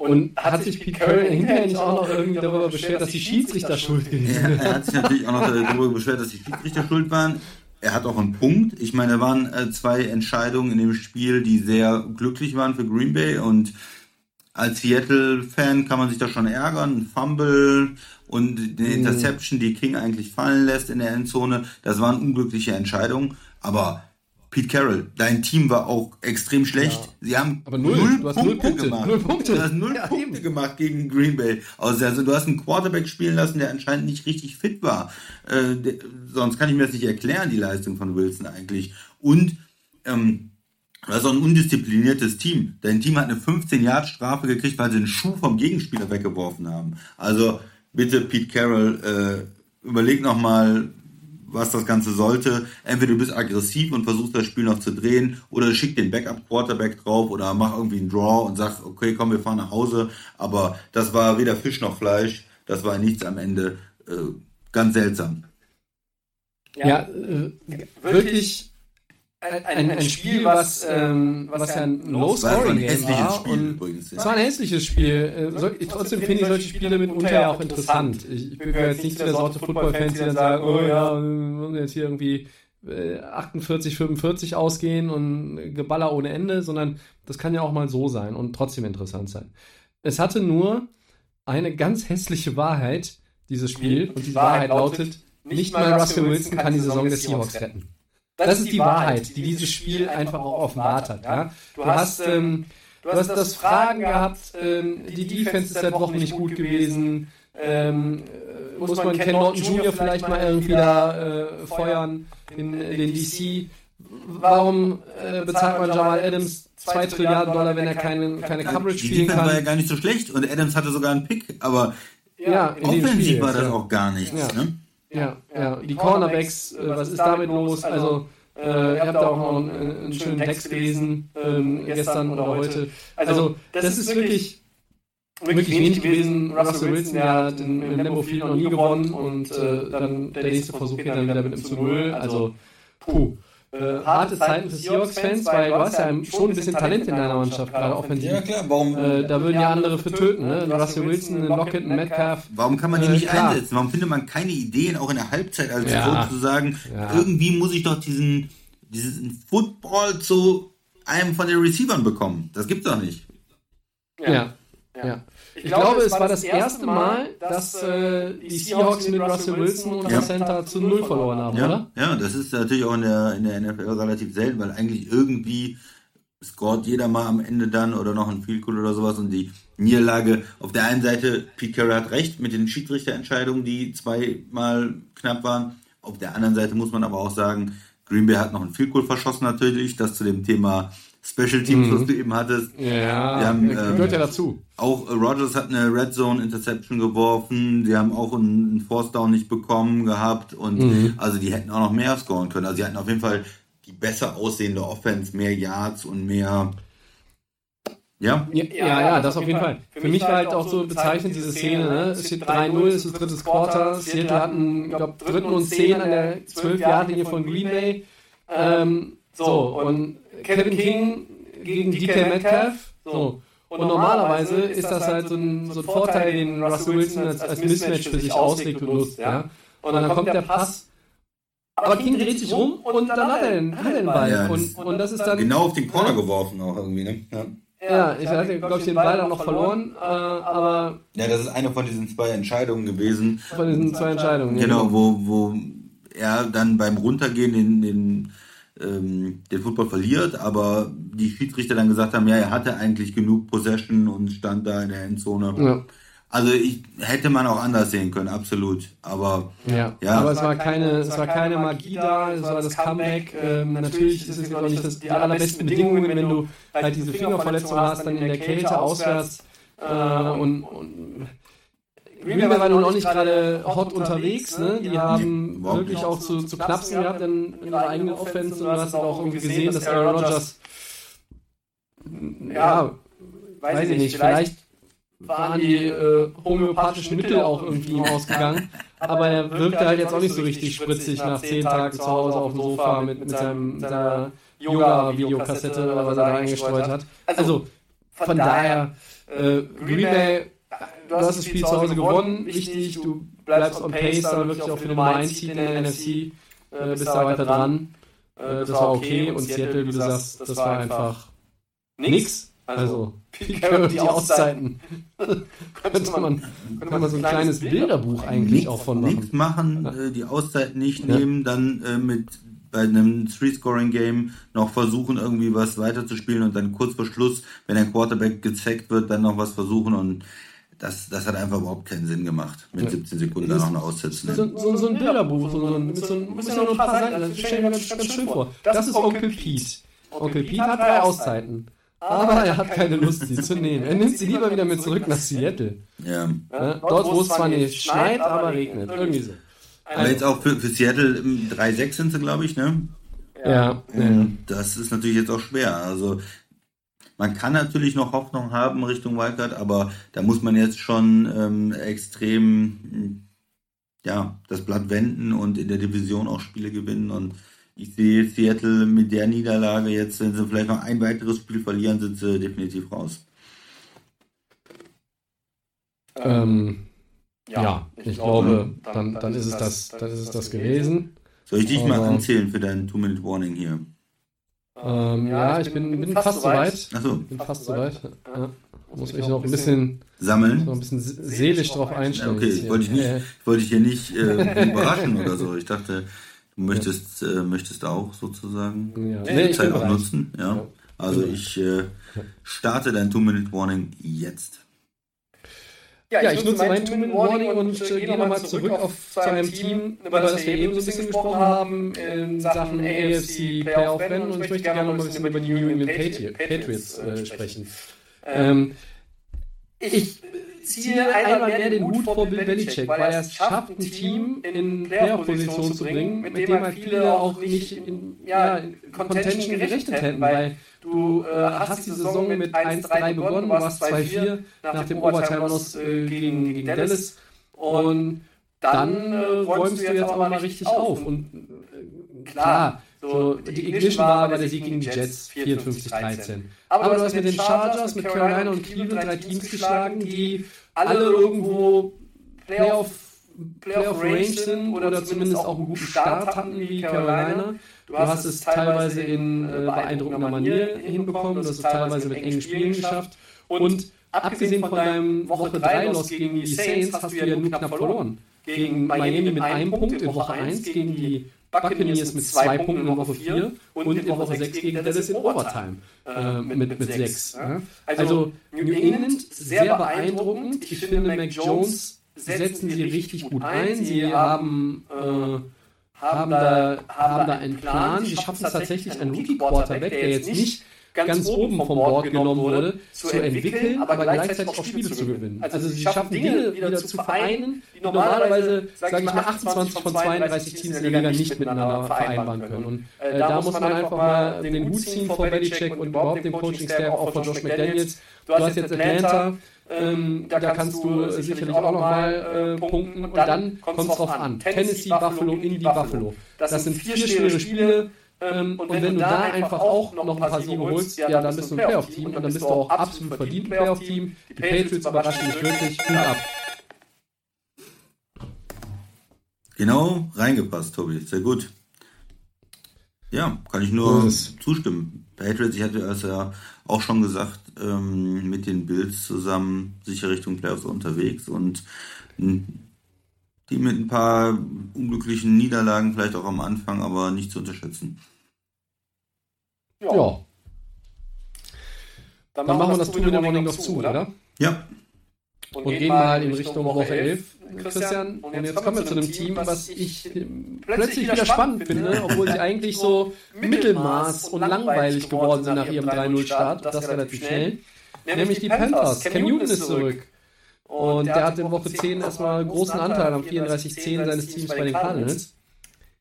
Und hat sich Pete Carroll hinterher nicht auch noch irgendwie darüber beschwert, dass die Schiedsrichter schuld gewesen sind? Ja, er hat sich natürlich auch noch darüber beschwert, dass die Schiedsrichter schuld waren. Er hat auch einen Punkt. Ich meine, da waren äh, zwei Entscheidungen in dem Spiel, die sehr glücklich waren für Green Bay und als Seattle-Fan kann man sich da schon ärgern. Ein Fumble und eine mhm. Interception, die King eigentlich fallen lässt in der Endzone, das waren unglückliche Entscheidungen. Aber Pete Carroll, dein Team war auch extrem schlecht. Ja. Sie haben Aber null, null, Punkte, null Punkte, gemacht. Null Punkte. Du hast null ja, Punkte eben. gemacht gegen Green Bay. Also, also du hast einen Quarterback spielen lassen, der anscheinend nicht richtig fit war. Äh, der, sonst kann ich mir das nicht erklären, die Leistung von Wilson eigentlich. Und ähm, Du hast auch ein undiszipliniertes Team. Dein Team hat eine 15-Yard-Strafe gekriegt, weil sie einen Schuh vom Gegenspieler weggeworfen haben. Also bitte, Pete Carroll, äh, überleg nochmal, was das Ganze sollte. Entweder du bist aggressiv und versuchst das Spiel noch zu drehen oder schick den Backup-Quarterback drauf oder mach irgendwie einen Draw und sag, okay, komm, wir fahren nach Hause. Aber das war weder Fisch noch Fleisch. Das war nichts am Ende. Äh, ganz seltsam. Ja, ja äh, wirklich ein, ein, ein, Spiel, was, ähm, was ja ein Low-Scoring-Game war. Spiel übrigens, ja. Es war ein hässliches Spiel. Äh, trotzdem finde ich solche Spiele mitunter ja auch interessant. Ich, ich gehöre jetzt nicht zu der Sorte Football-Fans, die dann sagen, oh ja, wir müssen jetzt hier irgendwie 48, äh, 45 ausgehen und Geballer ohne Ende, sondern das kann ja auch mal so sein und trotzdem interessant sein. Es hatte nur eine ganz hässliche Wahrheit, dieses Spiel, und die Wahrheit lautet, nicht mal Russell Wilson kann die Saison des Seahawks retten. Das, das ist die Wahrheit, die dieses Spiel einfach auch offenbart hat. Ja? Du hast, ähm, du hast das Fragen gehabt, ähm, die Defense ist seit Wochen nicht gut gewesen. Ähm, äh, muss man Ken Norton Jr. vielleicht mal irgendwie da äh, feuern in, in den DC? Warum äh, bezahlt man Jamal Adams 2 Trilliarden Dollar, wenn er keine, keine Coverage spielen kann? Die war ja gar nicht so schlecht und Adams hatte sogar einen Pick, aber ja, offensiv war das ja. auch gar nichts. Ja. Ne? Ja, ja. Die Cornerbacks, äh, was ist damit los? Also, äh, äh ihr habt da auch noch einen, einen schönen Text gelesen, ähm, gestern oder heute. Also, das ist wirklich, wirklich wenig gewesen. Russell Wilson, der hat den Lambo Field noch nie gewonnen und äh, dann der nächste Versuch geht dann wieder mit einem zu Null. Also, puh äh, harte Zeiten für Seahawks-Fans, weil du hast ja schon ein bisschen Talent in deiner Mannschaft, gerade offensiv. Ja, klar, warum? Äh, da würden ja andere für töten, ne? Russell Wilson, Lockett, Metcalf. Warum kann man die äh, nicht klar. einsetzen? Warum findet man keine Ideen, auch in der Halbzeit, als ja. zu sagen, ja. irgendwie muss ich doch diesen, diesen Football zu einem von den Receivern bekommen? Das gibt's doch nicht. Ja. ja. ja. Ich, ich glaube, es war das erste Mal, dass äh, die Seahawks mit Russell Wilson und ja. Center zu Null verloren haben, ja. oder? Ja, das ist natürlich auch in der, in der NFL relativ selten, weil eigentlich irgendwie scoret jeder mal am Ende dann oder noch ein Field Goal oder sowas und die Niederlage auf der einen Seite, Pete Carroll hat recht mit den Schiedsrichterentscheidungen, die zweimal knapp waren. Auf der anderen Seite muss man aber auch sagen, Green Bay hat noch ein Field Goal verschossen natürlich, das zu dem Thema Special Teams, mhm. was du eben hattest. Ja, haben, ähm, gehört ja dazu. Auch äh, Rogers hat eine Red Zone Interception geworfen. Sie haben auch einen Force Down nicht bekommen gehabt und mhm. also die hätten auch noch mehr scoren können. Also sie hatten auf jeden Fall die besser aussehende Offense, mehr Yards und mehr ja? ja? Ja, ja, das auf jeden Fall. Für, Für mich war halt auch so bezeichnend diese Szene, ne? Es steht 3-0, es ist drittes Quarter, Seattle hatten, ich glaube, dritten und zehn an der 12-Yard-Linie von Green Bay. Ähm, so, und Kevin King gegen DK Metcalf. So. Und normalerweise ist das halt so ein, so ein Vorteil, den Russell Wilson als, als Mismatch für sich auslegt und nutzt. Ja? Und dann kommt der Pass aber King dreht sich rum und dann hat er den, hat er den Ball. Ja, und, und das ist dann. Genau auf den Corner geworfen auch irgendwie, ne? Ja. Ja, ich hatte, glaube ich, den Ball dann noch verloren, äh, aber ja, das ist eine von diesen zwei Entscheidungen gewesen. von diesen zwei Entscheidungen. ja, Genau, wo, wo er dann beim Runtergehen den, den, ähm, den Football verliert, aber die Schiedsrichter dann gesagt haben, ja, er hatte eigentlich genug Possession und stand da in der Endzone. Ja. Also ich, hätte man auch anders sehen können, absolut. Aber Ja. Ja. aber es war keine, es war keine Magie da, es war das Comeback. Ähm, natürlich ist es auch nicht das, die allerbesten Bedingungen, wenn du halt diese Fingerverletzung hast, dann in der Kälte auswärts äh, und, und Green Bay war nun auch nicht gerade hot unterwegs, ne? Die haben Überhaupt wirklich auch zu, zu knapsen gehabt in, in ihrer eigenen Offense und du hast auch irgendwie gesehen, dass Aaron Rodgers ja, weiß ich nicht, vielleicht waren die äh, homöopathischen Mittel auch irgendwie ihm ausgegangen. Aber er wirkte halt jetzt auch nicht so richtig spritzig nach zehn Tagen zu Hause auf dem Sofa mit, mit seinem, mit seiner Yoga-Videokassette oder was er da eingestreut hat. Also von daher, äh, Green Bay, du hast das Spiel zu Hause gewonnen, wichtig, du bleibst on pace, dann wirklich auch für Nummer 1 Seed in der NFC, äh, bist da weiter dran. Äh, das war okay und Seattle, wie du sagst, das war einfach nix. Also, Pete Carroll, die Auszeiten. könnte man, könnte man so ein kleines Bilderbuch eigentlich auch von nichts machen. machen, äh, die Auszeit nicht nehmen, dann äh, mit bei einem Three-Scoring-Game noch versuchen, irgendwie was weiterzuspielen und dann kurz vor Schluss, wenn ein Quarterback gezackt wird, dann noch was versuchen und das, das hat einfach überhaupt keinen Sinn gemacht, mit Ja. 17 Sekunden da noch eine Auszeit zu So, nehmen. so, so ein Bilderbuch, so, so, ein- mit so, ein- mit so noch ein paar Seiten, das stelle ich mir ganz, ganz schön vor. Das ist Onkel Pete. Onkel Pete hat drei Auszeiten. Aber er hat keine Lust, sie zu nehmen. Er nimmt sie lieber wieder mit zurück nach Seattle. Ja. Ne? Dort, wo es zwar nicht schneit, aber regnet. Irgendwie so. Aber jetzt auch für, für Seattle ähm, 3-6 sind sie, glaube ich, ne? Ja. ja. Und das ist natürlich jetzt auch schwer. Also man kann natürlich noch Hoffnung haben Richtung Wildcard, aber da muss man jetzt schon ähm, extrem mh, ja, das Blatt wenden und in der Division auch Spiele gewinnen. Und ich sehe Seattle mit der Niederlage jetzt, wenn sie vielleicht noch ein weiteres Spiel verlieren, sind sie definitiv raus. Ähm, ja, ich glaube, dann, dann ist es das, dann ist es das gewesen. Soll ich dich mal anzählen für deinen Two-Minute-Warning hier? Ähm, ja, ich bin, bin fast soweit. Achso, Bin fast soweit. Ja. Muss mich noch ein bisschen, sammeln. noch ein bisschen se- seelisch drauf einstellen. Okay, ich wollte dich nicht, Äh, ich wollte dich hier nicht äh, überraschen oder so. Ich dachte, du möchtest, äh, möchtest auch sozusagen Ja. die Nee, Zeit bin auch bereit. nutzen. Ja. Ja. Also ich äh, starte dein Two-Minute-Warning jetzt. Ja, ich nutze mein Two-Minute-Warning und äh, gehe nochmal zurück auf zu einem Team, über das wir eben so ein bisschen gesprochen haben, in Sachen AFC Playoff-Rennen und ich möchte gerne noch mal ein bisschen über die New England Patri- Patriots äh, sprechen. Ähm, ich ziehe einmal mehr den Hut vor Bill Belichick, weil er es schafft, ein Team in Playoff-Position zu bringen, mit dem halt viele auch nicht in, ja, in Contention gerechnet hätten, weil du äh, hast die Saison mit 1-3 begonnen, du warst 2-4 nach dem Overtime aus äh, gegen, gegen Dallas. Und dann äh, räumst du jetzt aber mal richtig auf und äh, klar, so, die Ignition war bei der Sieg gegen die Jets 54-13. Aber du hast mit den Chargers, mit Carolina und Cleveland drei Teams geschlagen, die alle irgendwo Playoff, Playoff Range sind oder zumindest auch einen guten Start hatten wie Carolina. Du hast es teilweise in äh, beeindruckender Manier hinbekommen, du hast es teilweise mit engen Spielen geschafft. und abgesehen von deinem Woche 3 Loss gegen die Saints hast du ja nur knapp verloren. Gegen Miami mit einem Punkt. in Woche 1, gegen die Buccaneers mit zwei Punkten in Woche 4 und in Woche 6 gegen Dallas in Overtime äh, mit, mit, mit 6. Ja. Also New England sehr beeindruckend. Ich finde, Mac Jones setzen sie richtig gut ein. Sie haben, äh, haben, da, haben da einen Plan. Sie schaffen es tatsächlich, einen Rookie-Quarterback, der jetzt nicht ganz oben vom Board genommen wurde, zu entwickeln, aber gleichzeitig auch Spiele zu gewinnen. Also sie schaffen Dinge wieder zu vereinen, die normalerweise, sage ich mal, 28 von 32 Teams in der Liga nicht miteinander vereinbaren können. Und äh, da muss man einfach mal den Hut ziehen vor Belichick und überhaupt dem Coaching-Staff, auch von Josh McDaniels. Du hast jetzt Atlanta, ähm, da kannst du äh, sicherlich auch nochmal äh, punkten und dann kommt es drauf an. Tennessee, Buffalo, Indy, Buffalo. Das sind vier schwere Spiele. Ähm, und, wenn, wenn du da einfach auch noch ein paar Siege holst, ja, dann bist du ein Playoff-Team und dann bist du auch absolut verdient ein Playoff-Team. Die Patriots überraschen dich wirklich. Hut ab. Genau reingepasst, Tobi. Sehr gut. Ja, kann ich nur zustimmen. Patriots, ich hatte es ja auch schon gesagt, ähm, mit den Bills zusammen sicher Richtung Playoffs unterwegs und die mit ein paar unglücklichen Niederlagen vielleicht auch am Anfang, aber nicht zu unterschätzen. Ja. ja. Dann, Dann machen wir das Two-Minute Morning noch zu, oder? Ja. Und, und gehen mal in Richtung Woche 11. Christian, und jetzt kommen wir zu einem Team, was ich plötzlich wieder spannend finde, obwohl sie eigentlich so Mittelmaß und langweilig geworden sind nach ihrem 3-0-Start, das relativ schnell. Nämlich die Panthers. Cam Newton ist zurück. Und der hat in Woche 10 erstmal großen Anteil am 34-10 seines Teams bei den Cardinals.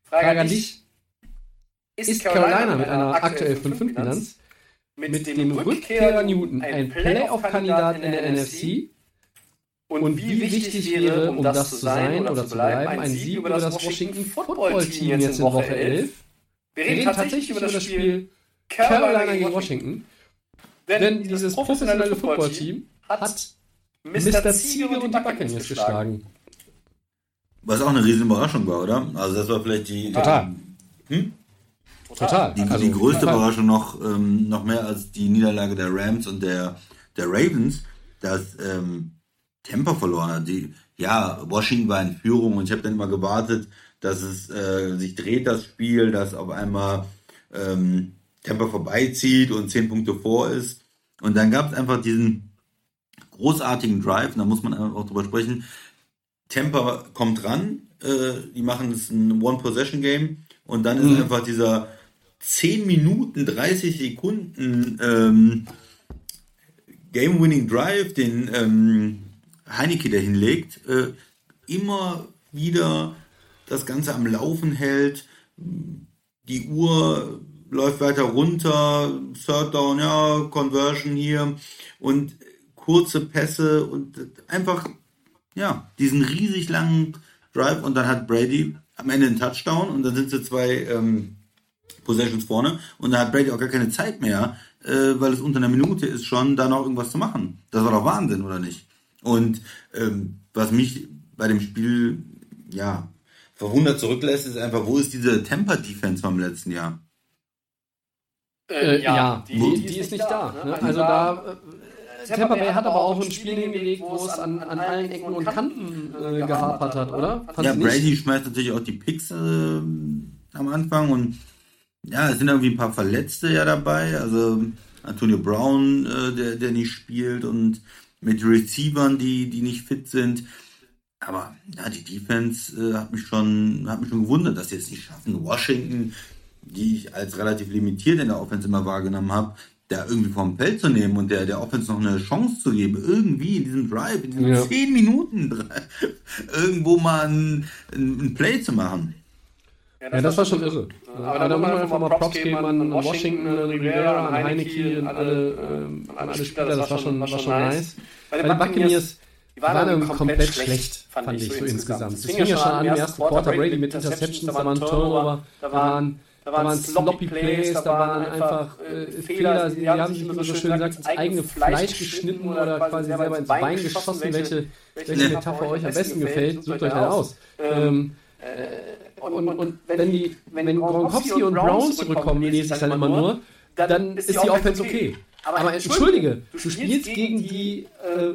Frage an dich. Ist Carolina mit einer aktuell 5-5-Bilanz mit dem Rückkehrer Newton ein Playoff-Kandidat in der NFC? Und wie wichtig wäre, um das zu sein oder zu bleiben, ein Sieg über das Washington Football Team jetzt in Woche 11? Wir reden tatsächlich über das Spiel Carolina gegen Washington. Denn dieses professionelle Football Team hat Mr. Ziege und die Buccaneers geschlagen. Was auch eine riesen Überraschung war, oder? Also das war vielleicht die... Total. Hm? Total. Die, also, die größte total. Überraschung noch, ähm, noch mehr als die Niederlage der Rams und der, der Ravens, dass ähm, Tempo verloren hat. Die, ja, Washington war in Führung und ich habe dann immer gewartet, dass es äh, sich dreht, das Spiel, dass auf einmal ähm, Tempo vorbeizieht und zehn Punkte vor ist. Und dann gab es einfach diesen großartigen Drive, da muss man auch drüber sprechen. Temper kommt ran, äh, die machen es ein One-Possession-Game und dann mhm. ist einfach dieser 10 Minuten, 30 Sekunden ähm, Game-Winning Drive, den ähm, Heineke da hinlegt, äh, immer wieder das Ganze am Laufen hält, die Uhr läuft weiter runter, Third Down, ja, Conversion hier und kurze Pässe und einfach, ja, diesen riesig langen Drive und dann hat Brady am Ende einen Touchdown und dann sind sie zwei ähm, Possessions vorne und dann hat Brady auch gar keine Zeit mehr, äh, weil es unter einer Minute ist schon, da noch irgendwas zu machen. Das war doch Wahnsinn, oder nicht? Und ähm, was mich bei dem Spiel ja verwundert zurücklässt, ist einfach, wo ist diese Temper-Defense vom letzten Jahr? Äh, äh ja, ja, die, die, die, ist nicht da. da ne? Also, also da, äh, Tampa Bay hat aber auch ein Spiel hingelegt, wo es an, an allen Ecken und Kanten äh, gehapert hat, oder? Fand's ja, Brady schmeißt natürlich auch die Picks äh, am Anfang und ja, es sind irgendwie ein paar Verletzte ja dabei. Also Antonio Brown, äh, der, der nicht spielt und mit Receivern, die, die nicht fit sind. Aber ja, die Defense äh, hat mich schon, hat mich schon gewundert, dass sie es nicht schaffen. Washington, die ich als relativ limitiert in der Offense immer wahrgenommen habe, da irgendwie vom Feld zu nehmen und der, der Offense noch eine Chance zu geben, irgendwie in diesem Drive, in diesen ja. 10 Minuten irgendwo mal ein, ein, Play zu machen. Ja, das, ja, das war schon irre. Aber, Aber da muss man einfach mal Props geben an Washington, an Rivera, an Heineke, an alle, äh, an alle Spieler. Das war schon, war schon nice. Bei den Buccaneers, die waren, komplett, komplett schlecht, fand ich so insgesamt. Es fing ja schon an im ersten Quarter, Brady mit Interceptions, da waren Turnover, da waren da waren sloppy Plays, da waren einfach äh, Fehler, die haben sich, wie man so schön sagt, ins eigene Fleisch geschnitten oder quasi selber ins Bein geschossen. Welche, welche Metapher euch am besten gefällt, sucht euch halt aus. Ähm, äh, und, und, und, wenn, die, wenn Gronkowski und Brown zurückkommen, lese ich dann immer nur, dann ist die Offense okay. Aber entschuldige, du spielst gegen die äh,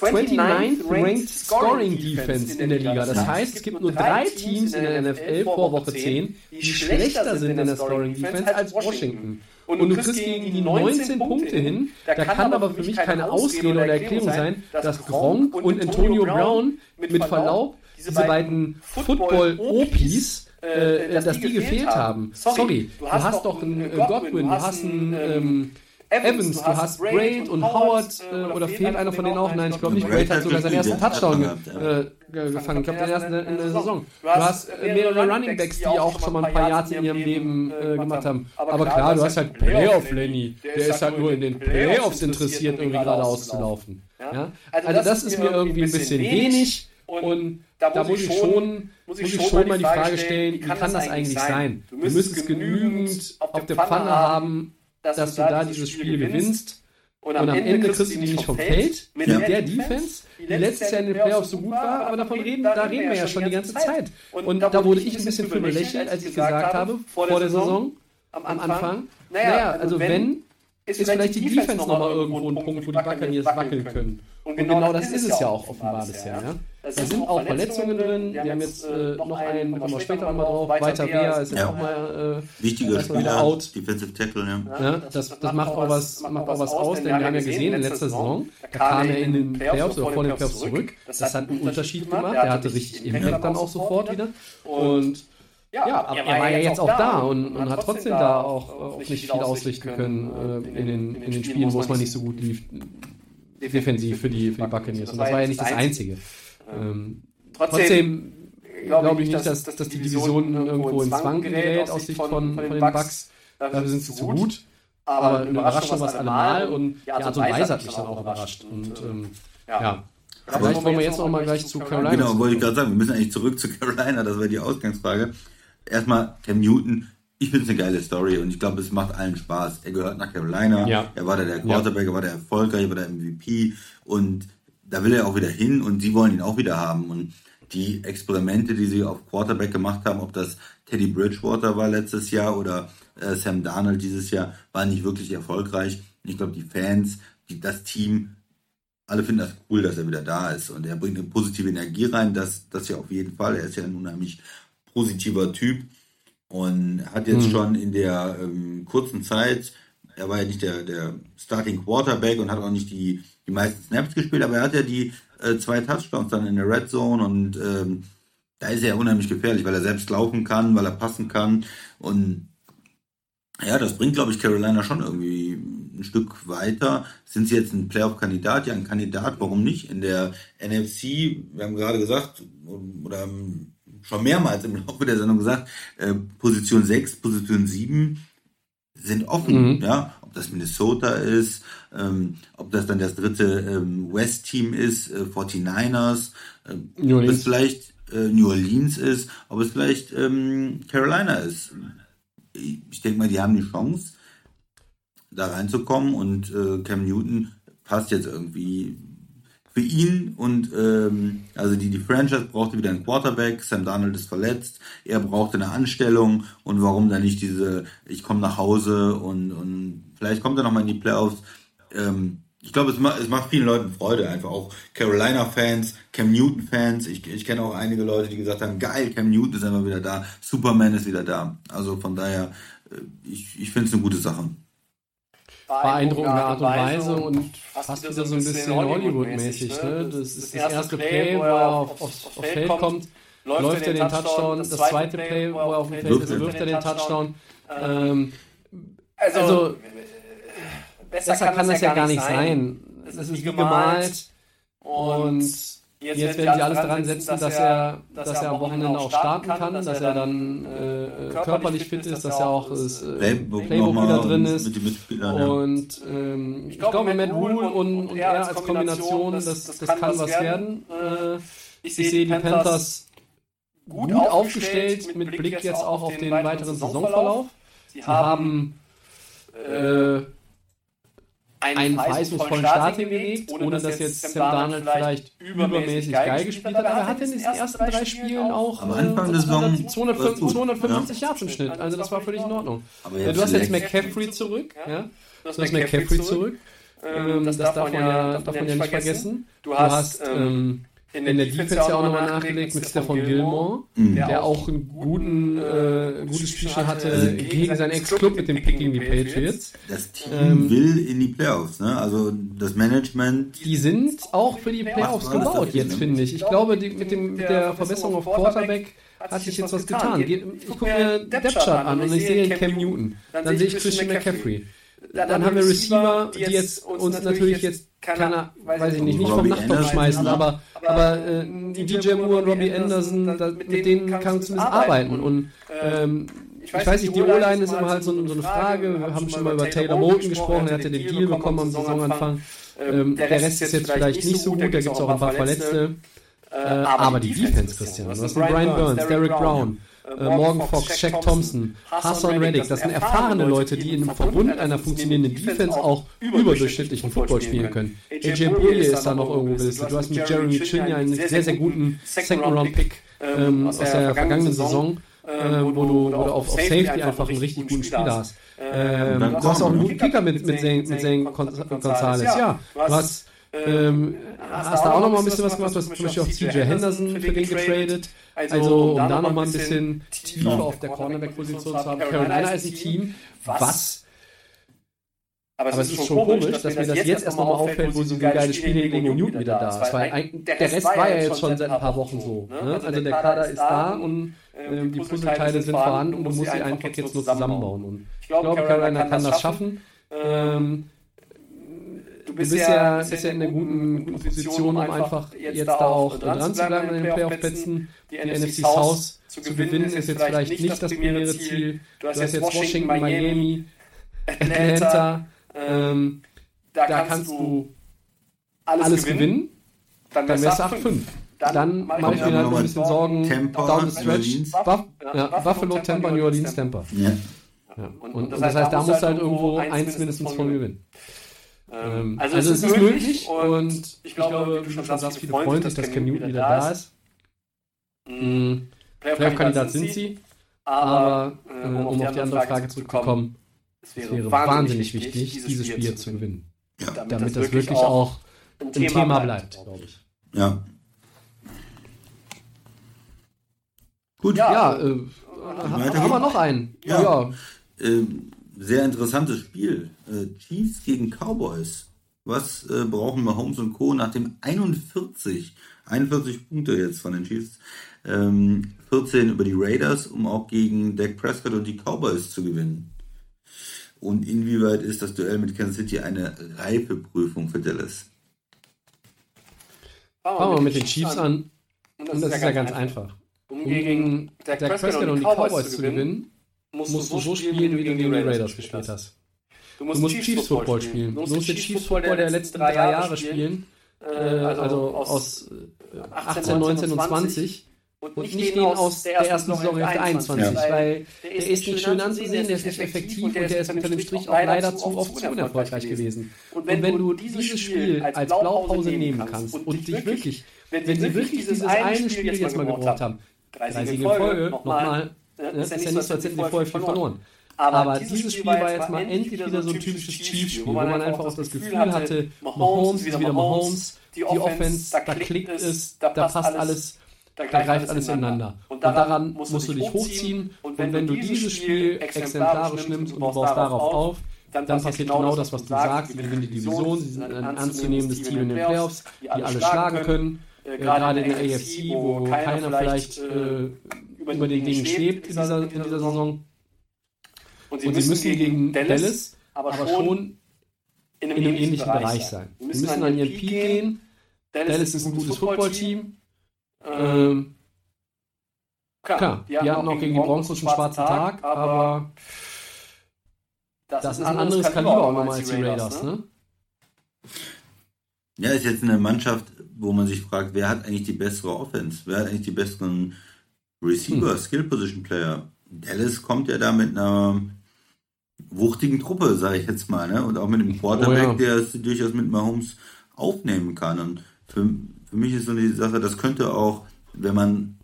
29th Ranked Scoring Defense in der Liga. Das heißt, es gibt nur drei Teams in der NFL vor Woche 10, die schlechter sind in der Scoring Defense als Washington. Und du kriegst gegen die 19 Punkte hin. Da kann aber für mich keine Ausrede oder Erklärung sein, dass Gronk und Antonio Brown mit Verlaub diese beiden Football-OPs äh, dass die gefehlt haben. Sorry, du hast doch einen Godwin, du hast einen ähm, Evans, du hast Braid und Howard, äh, oder fehlt einer von denen auch? Nein, ich glaube nicht. Braid hat sogar seinen ersten Touchdown äh, gefangen. Ich glaube, den ersten in der Saison. Du hast äh, mehrere Running Backs, die auch schon mal ein paar Yards in ihrem Leben äh, gemacht haben. Aber klar, du hast halt Playoff Lenny. Der ist halt nur in den Playoffs interessiert, irgendwie geradeaus zu laufen. Ja? Also das ist mir irgendwie ein bisschen wenig. Und da muss ich schon, muss ich schon mal die Frage stellen, wie kann das eigentlich sein? Du müsstest genügend auf der Pfanne haben, dass, dass du da dieses Spiel gewinnst. und am Ende kriegst du die nicht vom Feld mit Ja. der Defense, die letztes Jahr in den Playoffs so gut war, aber davon reden, da reden wir ja schon die ganze Zeit. Und da wurde ich ein bisschen für belächelt, als ich gesagt habe, vor der Saison, am Anfang, naja, also wenn, ist vielleicht die Defense nochmal irgendwo ein Punkt, wo die Buccaneers wackeln können. Und genau das ist es ja auch offenbar bisher. Ja? Da sind auch Verletzungen drin. Wir haben jetzt äh, noch einen, kommen wir später nochmal drauf. Weiter Wehr ist jetzt Ja. auch mal äh, Wichtiger erstmal wieder Spieler, out. Defensive Tackle, ja. Ja, das, das macht auch was, macht auch was aus, denn wir haben ja gesehen in letzter Saison, da kam er in den Playoffs oder vor den Playoffs zurück. Das hat einen Unterschied gemacht. Er hatte richtig Impact dann auch sofort wieder. Und ja, aber er war ja jetzt auch da und, und hat trotzdem da auch, auch nicht viel ausrichten können äh, in, den, in den Spielen, wo es mal nicht so gut lief, defensiv für die, für die Buccaneers. Und das war ja nicht das Einzige. Ähm, trotzdem glaube ich nicht, dass, dass die Division irgendwo in Zwang gerät aus Sicht von, von den Bucks. Dafür sind sie zu gut. Aber war es allemal und Art und Weise hat mich dann auch überrascht. Und ähm, ja. Vielleicht wollen wir jetzt noch mal gleich zu Carolina. Genau, wollte ich gerade sagen, wir müssen eigentlich zurück zu Carolina, das war die Ausgangsfrage. Erstmal Cam Newton, ich finde es eine geile Story und ich glaube, es macht allen Spaß. Er gehört nach Carolina, Ja. er war da der Quarterback, er war der Erfolgreich, er war der MVP und da will er auch wieder hin und sie wollen ihn auch wieder haben und die Experimente, die sie auf Quarterback gemacht haben, ob das Teddy Bridgewater war letztes Jahr oder äh, Sam Darnold dieses Jahr, waren nicht wirklich erfolgreich. Ich glaube, die Fans, die, das Team alle finden das cool, dass er wieder da ist und er bringt eine positive Energie rein, das, das ja auf jeden Fall. Er ist ja ein unheimlich positiver Typ und hat jetzt schon in der ähm, kurzen Zeit, er war ja nicht der, der Starting Quarterback und hat auch nicht die, die meisten Snaps gespielt, aber er hat ja die äh, zwei Touchdowns dann in der Red Zone und ähm, da ist er ja unheimlich gefährlich, weil er selbst laufen kann, weil er passen kann und ja, das bringt, glaube ich, Carolina schon irgendwie ein Stück weiter. Sind sie jetzt ein Playoff-Kandidat? Ja, ein Kandidat, warum nicht? In der NFC, wir haben gerade gesagt, oder ähm, schon mehrmals im Laufe der Sendung gesagt, äh, Position 6, Position 7 sind offen, Mhm. ja. Ob das Minnesota ist, ähm, ob das dann das dritte ähm, West-Team ist, äh, 49ers, ähm, New ob es vielleicht äh, New Orleans ist, ob es vielleicht ähm, Carolina ist ich denke mal, die haben die Chance, da reinzukommen und äh, Cam Newton passt jetzt irgendwie für ihn und ähm, also die, die Franchise brauchte wieder einen Quarterback, Sam Darnold ist verletzt, er brauchte eine Anstellung und warum dann nicht diese, ich komme nach Hause und, und vielleicht kommt er nochmal in die Playoffs. Ähm, ich glaube, es, ma es macht vielen Leuten Freude, einfach auch Carolina-Fans, Cam Newton-Fans. Ich, ich kenne auch einige Leute, die gesagt haben, geil, Cam Newton ist einfach wieder da, Superman ist wieder da. Also von daher, äh, ich, ich finde es eine gute Sache. Beeindruckende Art und Weise und fast wieder so ein bisschen Hollywood-mäßig. Ne? Das ist das erste Play, wo er auf, aufs, aufs Feld kommt, läuft er den Touchdown. Das zweite Play, wo er auf dem Feld ist, wirft er den Touchdown. Ähm, also, besser kann das ja gar nicht sein. Es ist wie gemalt und Jetzt werden sie alles daran setzen, dass er, dass er am Wochenende auch starten kann, dass er dann äh, körperlich fit ist, dass er auch das äh, Playbook, wieder drin ist. Mit ja. Und ähm, ich glaube, Matt Rule und, und er als Kombination, das, das kann was werden. Äh, ich sehe die Panthers gut aufgestellt, mit Blick jetzt auch auf den weiteren Saisonverlauf. Sie haben äh, einen verheißungsvollen Start hingelegt, ohne dass jetzt Sam Darnold vielleicht übermäßig geil gespielt hat. Aber er hatte in den ersten drei Spielen auch Am Anfang der Saison 250, gut. 255 Yards im Schnitt. Also das war völlig in Ordnung. Ja, du hast jetzt McCaffrey zurück. Ja? Du hast McCaffrey zurück. Ähm, das, darf man ja, darf man ja nicht vergessen. Du hast ähm, in der Defense ja auch nochmal nachgelegt mit Stefan Gilmore, der auch einen guten, äh, gutes Spiel hatte gegen seinen Ex-Club mit dem Pick gegen die Patriots. Das Team Ähm, will in die Playoffs, ne? Also das Management Die sind auch für die Playoffs gebaut jetzt, ne? finde ich. Ich glaube, die, mit, dem, mit der Verbesserung auf Quarterback hat sich jetzt was getan. Ge- Ich gucke mir Depth Chart an und ich sehe Cam Newton. Dann sehe ich Christian McCaffrey. Dann haben wir Receiver, die jetzt uns natürlich jetzt keiner, weiß ich nicht, nicht vom Anderson, schmeißen, ja. aber, aber äh, die DJ Moore und Robbie Anderson, da, mit denen kann man zumindest arbeiten. Und ähm, ich weiß nicht, die O-Line ist immer halt so, so eine Frage. Wir haben schon mal über Taylor Moulton gesprochen, er hatte den Deal bekommen am Saisonanfang. Ähm, der Rest ist jetzt vielleicht nicht so gut, da gibt es auch ein paar Verletzte. Äh, aber die Defense, Christian, du hast einen Brian Burns, Derek Brown, äh, Morgan Fox, Shaq Thompson, Hassan Reddick, das sind erfahrene Leute, die in einem Verbund einer funktionierenden Defense auch überdurchschnittlichen Football spielen können. AJ Bouye ist da noch irgendwo gelistet. Du hast mit Jeremy Chin ja einen sehr, sehr guten Second-Round-Pick ähm, aus der vergangenen Saison. Äh, wo, du, wo du auf, auf Safety einfach einen richtig guten Spieler hast. Ähm, du hast auch einen guten Kicker mit, mit Zane, mit Zane Gonzalez. Ja, du hast ähm, hast da auch noch mal ein bisschen was gemacht. Du hast zum Beispiel auch CJ Henderson für den getradet. Also, um da noch mal ein bisschen tiefer auf der Cornerback-Position zu haben. Carolina ist ein Team, was aber es, aber ist, ist, schon komisch, dass, dass mir das jetzt erst nochmal auffällt, wo so ein geiles Spiel gegen Newton wieder da ist. Weil ein, der Rest war ja jetzt schon seit ein paar Wochen so. Ne? ne? Also, also der Kader ist da und ähm, die Puzzleteile sind vorhanden und du musst sie einfach jetzt nur zusammenbauen. Und ich glaube, Carolina kann das schaffen. Ähm, du bist, ja, bist ja in einer guten, guten Position, um einfach jetzt da auch dran zu bleiben in den Playoff-Plätzen. Die, die NFC South zu gewinnen ist jetzt vielleicht nicht das primäre Ziel. Du hast jetzt Washington, Miami, Atlanta. Ähm, da, da, kannst du alles, alles gewinnen. Dann wärst du 8-5. Dann, dann mache ich mir halt ein bisschen Sorgen. Tampa, down the stretch. Buff, ja, Buffalo, Tampa, New Orleans, Tampa. Ja. Ja. Und, und, das heißt, da, musst du halt irgendwo eins mindestens von gewinnen. Ähm, also, also, es ist möglich und ich glaube, wie du schon sagst, viele freuen sich, dass Cam Newton wieder da ist. Mhm. Playoff-Kandidat sind sie, aber äh, um auf die andere Frage zurückzukommen, es wäre, wäre wahnsinnig wichtig, wichtig dieses Spiel, Spiel zu gewinnen. Ja. Damit, damit das wirklich auch ein Thema, Thema bleibt, glaube ich. Ja. Gut. Ja, ja äh, haben wir noch einen. Ja. ja. Äh, sehr interessantes Spiel. Äh, Chiefs gegen Cowboys. Was äh, brauchen Mahomes und Co. nach dem 41, 41 Punkte jetzt von den Chiefs, ähm, 14 über die Raiders, um auch gegen Dak Prescott und die Cowboys zu gewinnen? Und inwieweit ist das Duell mit Kansas City eine reife Prüfung für Dallas? Fangen wir mit den Chiefs an. Und das, und das ist ja ganz einfach. einfach. Um gegen Dak Prescott und die Cowboys zu gewinnen, musst, musst du so spielen, wie du gegen die Raiders gespielt hast. Du musst, du musst Chiefs Football spielen. Du musst den Chiefs Football der letzten drei Jahre spielen. Äh, also, also aus 18, 19 und 20 und nicht, nicht den aus der ersten Saison Hälfte 21, ja. weil der ist nicht schön anzusehen, der ist nicht effektiv und der ist unter dem Strich auch leider zu oft zu unerfolgreich gewesen. Und wenn, du dieses Spiel als Blaupause nehmen kannst und dich wirklich, wenn sie wirklich dieses eine Spiel jetzt mal gebraucht haben, drei Siege in Folge, nochmal, ist ja nicht so, als hätten sie vorher viel verloren. Aber, dieses Spiel war jetzt mal endlich wieder so ein typisches Chiefs-Spiel, wo man einfach auch das Gefühl hatte, Mahomes ist wieder Mahomes, die Offense, da klickt es, da passt alles da greift, alles ineinander. Und daran, musst, du dich hochziehen. Und wenn, du dieses Spiel exemplarisch nimmst und du baust darauf auf, dann, dann passiert genau, genau das, was du sagst. Sie gewinnen die Division, sie sind ein ernstzunehmendes Team in den Playoffs, die alle schlagen können. Äh, gerade in der AFC, wo keiner vielleicht äh, äh über den Dingen schwebt in dieser, in dieser Saison. Und sie, müssen gegen Dallas aber schon in einem ähnlichen Bereich sein. Sie müssen an ihren Peak gehen. Dallas ist ein gutes Footballteam. Ähm, klar, klar, die, die hatten noch gegen die Broncos einen schwarzen Tag, aber das, das ist ein anderes Kaliber auch nochmal als die Raiders, ne? Ja, ist jetzt eine Mannschaft, wo man sich fragt, wer hat eigentlich die bessere Offense? Wer hat eigentlich die besseren Receiver, hm. Skill Position Player? Dallas kommt ja da mit einer wuchtigen Truppe, sage ich jetzt mal, ne? Und auch mit einem Quarterback, oh, ja. der es durchaus mit Mahomes aufnehmen kann. Und für, für mich ist so die Sache, das könnte auch, wenn man,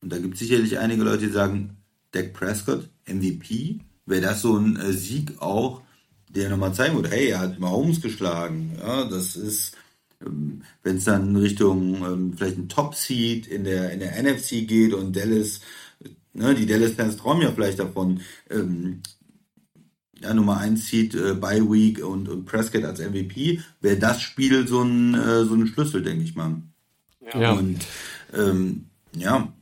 und da gibt es sicherlich einige Leute, die sagen, Dak Prescott, MVP, wäre das so ein äh, Sieg auch, der nochmal zeigen würde, hey, er hat Mahomes geschlagen. Ja, das ist, wenn es dann in Richtung ähm, vielleicht ein Top-Seed in der, in der NFC geht und Dallas, ne, die Dallas-Fans träumen ja vielleicht davon, ähm, ja, Nummer 1 zieht äh, by Week und, und Prescott als MVP, wäre das Spiel so ein, äh, so ein Schlüssel, denke ich mal. Ja. Und ähm, ja,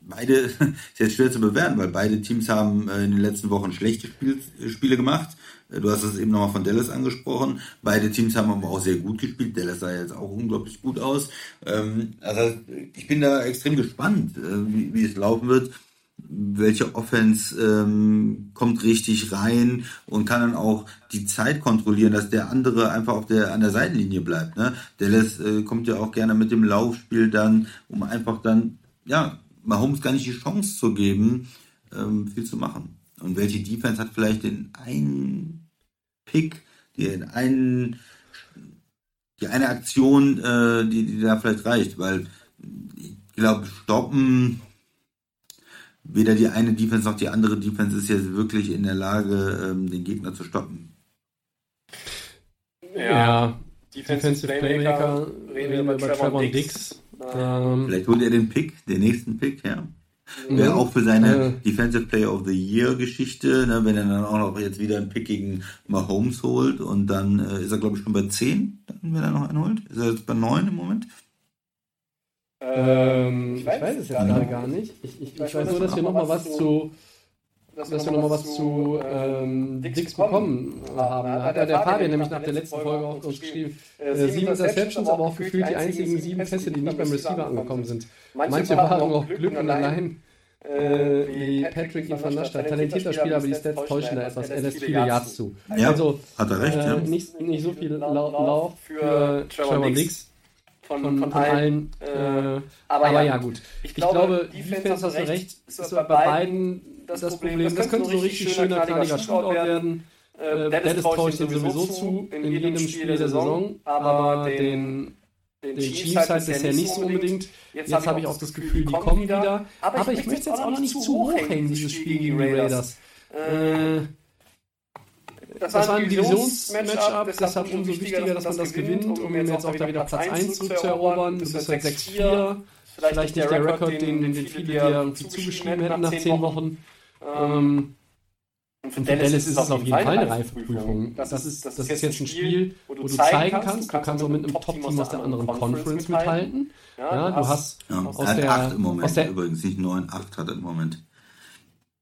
beide, ist jetzt schwer zu bewerten, weil beide Teams haben äh, in den letzten Wochen schlechte Spiel, Spiele gemacht. Äh, du hast es eben nochmal von Dallas angesprochen. Beide Teams haben aber auch sehr gut gespielt. Dallas sah jetzt auch unglaublich gut aus. Ähm, also ich bin da extrem gespannt, äh, wie, es laufen wird welche Offense ähm, kommt richtig rein und kann dann auch die Zeit kontrollieren, dass der andere einfach auf der an der Seitenlinie bleibt. Ne? Dallas äh, kommt ja auch gerne mit dem Laufspiel dann, um einfach dann ja Mahomes gar nicht die Chance zu geben, ähm, viel zu machen. Und welche Defense hat vielleicht den einen Pick, den einen, die eine Aktion, äh, die, die da vielleicht reicht, weil ich glaube, stoppen weder die eine Defense noch die andere Defense ist jetzt wirklich in der Lage, ähm, den Gegner zu stoppen. Ja, Defensive Playmaker, reden wir über Trevor Dix. Ähm, Vielleicht holt er den Pick, den nächsten Pick, ja. Wäre mhm. auch für seine äh, Defensive Player of the Year Geschichte, ne, wenn er dann auch noch jetzt wieder einen Pick gegen Mahomes holt und dann äh, ist er, glaube ich, schon bei 10, wenn er noch einen holt. Ist er jetzt bei 9 im Moment? Ähm, ich, weiß ich weiß es jetzt gerade gar nicht. Ich, ich, ich weiß nur, dass wir nochmal was zu dass, dass wir nochmal was zu ähm, Dix bekommen haben. Da hat ja der Fabian nämlich nach der letzten Folge auch uns geschrieben, äh, sieben Interceptions, aber auch gefühlt die einzigen sieben Pässe, die nicht beim Receiver angekommen sind. Manche waren auch Glück und allein äh, wie Patrick ihn vernascht hat. Talentierter Spieler, aber die Stats täuschen da etwas. Er lässt viele Yards zu. Ja, also, hat er recht. Äh, ja. nicht, nicht so viel Lauf für Trevor Dix. Von, von, von, allen. Äh, aber, aber, ja, gut. Ich, glaube, Defense hast du recht, ist bei beiden das, das Problem. Das, das könnte so ein richtig schöner, knalliger Shootout werden. Äh, Dallas traue ich dem sowieso zu, in jedem Spiel der Saison, aber den, den Chiefs halt bisher nicht so unbedingt. Jetzt, jetzt habe ich auch das Gefühl, die kommen wieder. Aber ich möchte jetzt auch noch nicht zu hoch hängen, dieses Spiel gegen die Raiders. Äh, das, das war ein Divisionsmatchup, deshalb umso wichtiger, dass man das gewinnt, um jetzt auch da wieder Platz 1 zurückzuerobern. Das ist halt 6-4. Vielleicht nicht der Rekord, den, den viele dir zugeschrieben hätten nach 10 Wochen. Ähm, und für, Dallas, Dallas, ist es auf jeden Fall eine Reifeprüfung. Das, das, ist, das, das ist jetzt ein Spiel, wo du zeigen kannst, du kannst auch mit einem Top-Team aus der anderen Conference mithalten. Ja, du hast ja, aus der, 8 im Moment aus der, übrigens, nicht 9, 8 hat er im Moment.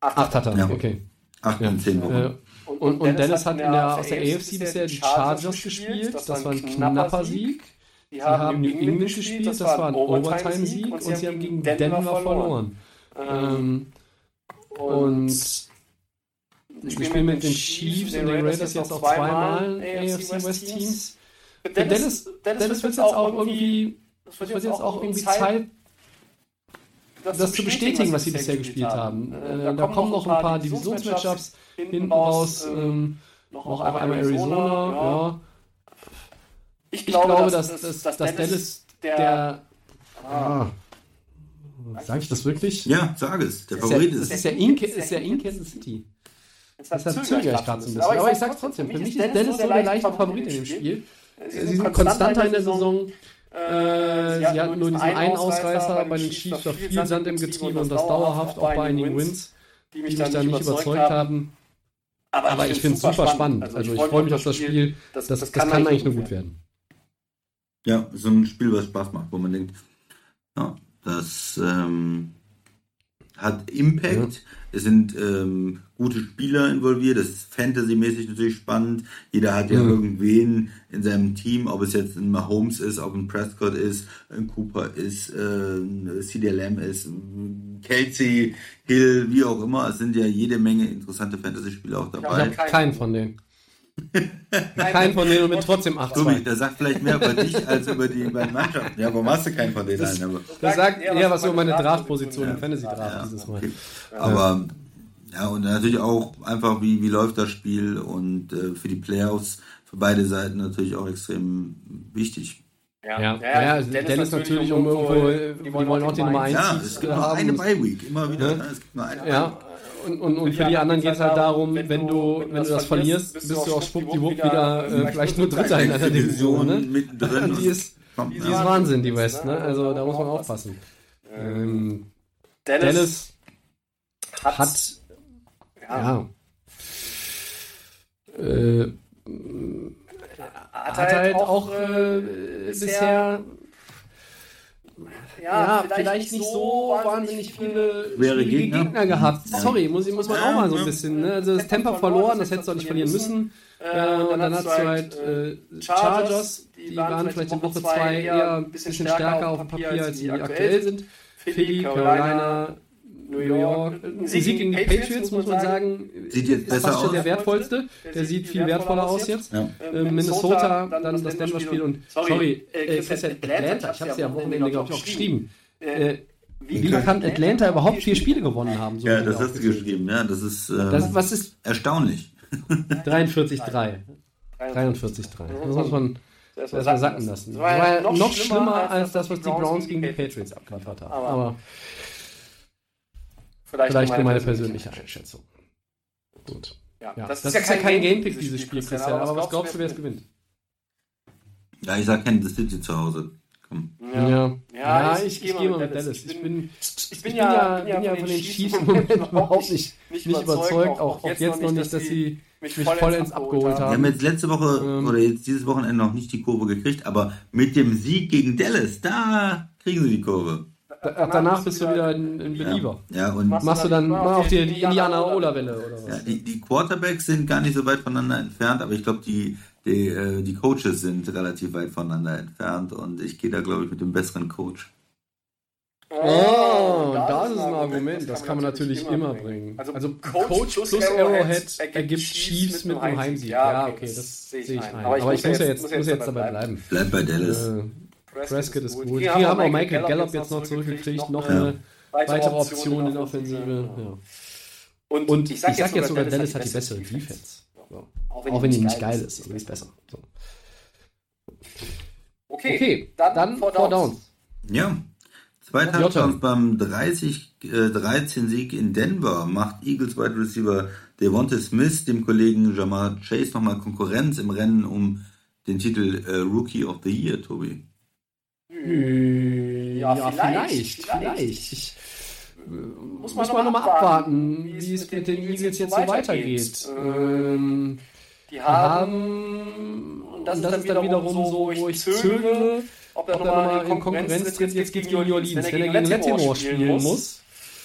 8 hat er, ja. okay. 8 in 10 Wochen. Äh, und, und, und Dallas hat in der, aus der AFC bisher die Chargers gespielt. Das war ein knapper Sieg. Die haben New England gespielt, das war ein Overtime-Sieg und sie haben gegen Denver verloren. Ähm, und wir spielen mit den Chiefs und den Raiders jetzt auch zweimal AFC West Teams. Für Dallas, Dallas wird es jetzt auch irgendwie, es wird jetzt auch irgendwie Zeit, das zu bestätigen, was sie bisher gespielt haben. Äh, da kommen noch ein paar Divisionsmatchups hinten raus, ähm, noch einmal Arizona, ja. Ich glaube, dass, dass, dass, dass Dallas der, ah, Sag ich das wirklich? Ja, sag es. Der Favorit ist. Es ist ja in, ist ja in Kansas City. Deshalb zögere ich gerade so ein bisschen. Aber ich sag's trotzdem. Für mich ist Dennis so der leichte Favorit in dem Spiel. Sie sind konstanter in der Saison. Äh, sie hatten nur diesen einen Ausreißer. Bei den Chiefs war viel Sand im Getriebe und das dauerhaft auch bei einigen Wins, die mich da nicht überzeugt haben. Aber ich finde es super spannend. Also, also ich freue mich auf das Spiel. Das, das, das kann eigentlich nur gut werden. Ja, so ein Spiel, was Spaß macht, wo man denkt, ja, das ähm, hat Impact. Ja. Es sind ähm, gute Spieler involviert. Das ist fantasymäßig natürlich spannend. Jeder hat ja, ja, irgendwen in seinem Team, ob es jetzt ein Mahomes ist, ob ein Prescott ist, ein Cooper ist, äh, CD Lamb ist, Kelsey, Hill, wie auch immer. Es sind ja jede Menge interessante Fantasy-Spieler auch dabei. Ich habe keinen von denen. Kein von denen und bin trotzdem 8 Tobi, der sagt vielleicht mehr über dich als über die beiden Mannschaften. Ja, warum hast du keinen von denen das, einen? Aber das sagt eher was über meine Draftposition im Fantasy-Draft ja, dieses Mal. Okay. Aber ja, und natürlich auch einfach, wie, wie läuft das Spiel und äh, für die Playoffs für beide Seiten natürlich auch extrem wichtig. Ja, ja, ja, ja Dennis, Dennis natürlich um irgendwo, die wollen auch die Nummer 1 ja, es gibt nur eine Bye-Week, immer wieder. Ne? Es gibt nur eine ja, und, und, und für die anderen geht es halt darum, wenn du, wenn du das verlierst, bist du auch schwuppdiwupp wieder äh, vielleicht nur Dritter in einer Division. Ne? Mittendrin. Die ist, die ist Wahnsinn, die West. Ne? Also da muss man aufpassen. Ähm, Dennis hat, ja, äh, hat halt auch äh, bisher ja, vielleicht, vielleicht nicht so wahnsinnig viele schwierige Gegner, Gegner gehabt. Sorry, muss, muss man auch mal so ein bisschen. Ne? Also das Tempo verloren, das hättest du auch nicht verlieren müssen. Äh, und dann hast du halt äh, Chargers, die waren vielleicht in Woche 2 eher ein bisschen stärker auf dem Papier, als sie aktuell sind. Philly, Carolina, New York. Ein Sieg, Sieg gegen die Patriots, muss man sagen, sieht jetzt besser fast schon der wertvollste. Der sieht viel wertvoller aus jetzt. Ja. Äh, Minnesota, dann das Denver-Spiel und, sorry, äh, Christian Atlanta, ich habe es ja am Wochenende, glaube ich, auch geschrieben. Äh, Wie kann Atlanta überhaupt vier Spiele gewonnen haben? So Ja, wie das hast du geschrieben, ja. Das ist ähm, Das, was ist erstaunlich. 43-3? 43-3. Das muss man erstmal sacken lassen. Das war ja noch schlimmer als das, was die Browns gegen die Patriots abgeliefert haben. Aber vielleicht nur meine persönliche Einschätzung. Gut. Ja, Ja, das, ist ja kein Gamepick, dieses Spiel, Christian. Aber was glaubst du, wer es gewinnt? Ja, ich sag Kansas City zu Hause. Komm. Ja, ja, Ja, ich, ich ich, gehe mal mal mit Dallas. Dallas. Ich Ich bin- Ich bin ja, bin ja von den Chiefs im Moment überhaupt nicht, nicht nicht überzeugt, auch, auch jetzt noch nicht, dass sie mich vollends abgeholt Wir haben. haben jetzt letzte Woche Ähm. oder jetzt dieses Wochenende noch nicht die Kurve gekriegt, aber mit dem Sieg gegen Dallas, da kriegen sie die Kurve. Da, danach bist du wieder ein, ein Belieber. Ja, und Machst du dann mal auf die, die Indiana-Ola-Welle oder ja, was? die, die Quarterbacks sind gar nicht so weit voneinander entfernt, aber ich glaube, die, die, äh, die Coaches sind relativ weit voneinander entfernt und ich gehe da, glaube ich, mit dem besseren Coach. Oh, das ist ein Argument. Das kann man natürlich immer bringen. Also Coach plus Arrowhead ergibt Chiefs mit einem Heimsieg. Ja, okay, das sehe ich ein. Aber ich muss ja jetzt, muss ja jetzt dabei bleiben. Bleib bei Dallas. Äh, Prescott ist gut. Hier haben wir Michael Gallup jetzt noch zurückgekriegt, noch eine weitere Option in der Offensive. Ja. Und ich sag jetzt sogar, Dallas hat die bessere Defense. So. Auch wenn die nicht geil ist, aber die ist besser. So. Okay, dann Four Downs. Ja. Zwei. Touchdowns beim 30, äh, 13 Sieg in Denver macht Eagles Wide Receiver Devonta Smith dem Kollegen Jamar Chase nochmal Konkurrenz im Rennen um den Titel äh, Rookie of the Year, Tobi. Ja, vielleicht, vielleicht. Ich, äh, muss man, noch mal abwarten, wie es mit den Eagles jetzt so weitergeht. Ähm, Die haben, haben, und das, ist dann wiederum so, wo ich zögere, ob er nochmal in Konkurrenz tritt, jetzt gegen New Orleans. Wenn er gegen Latimore spielen muss,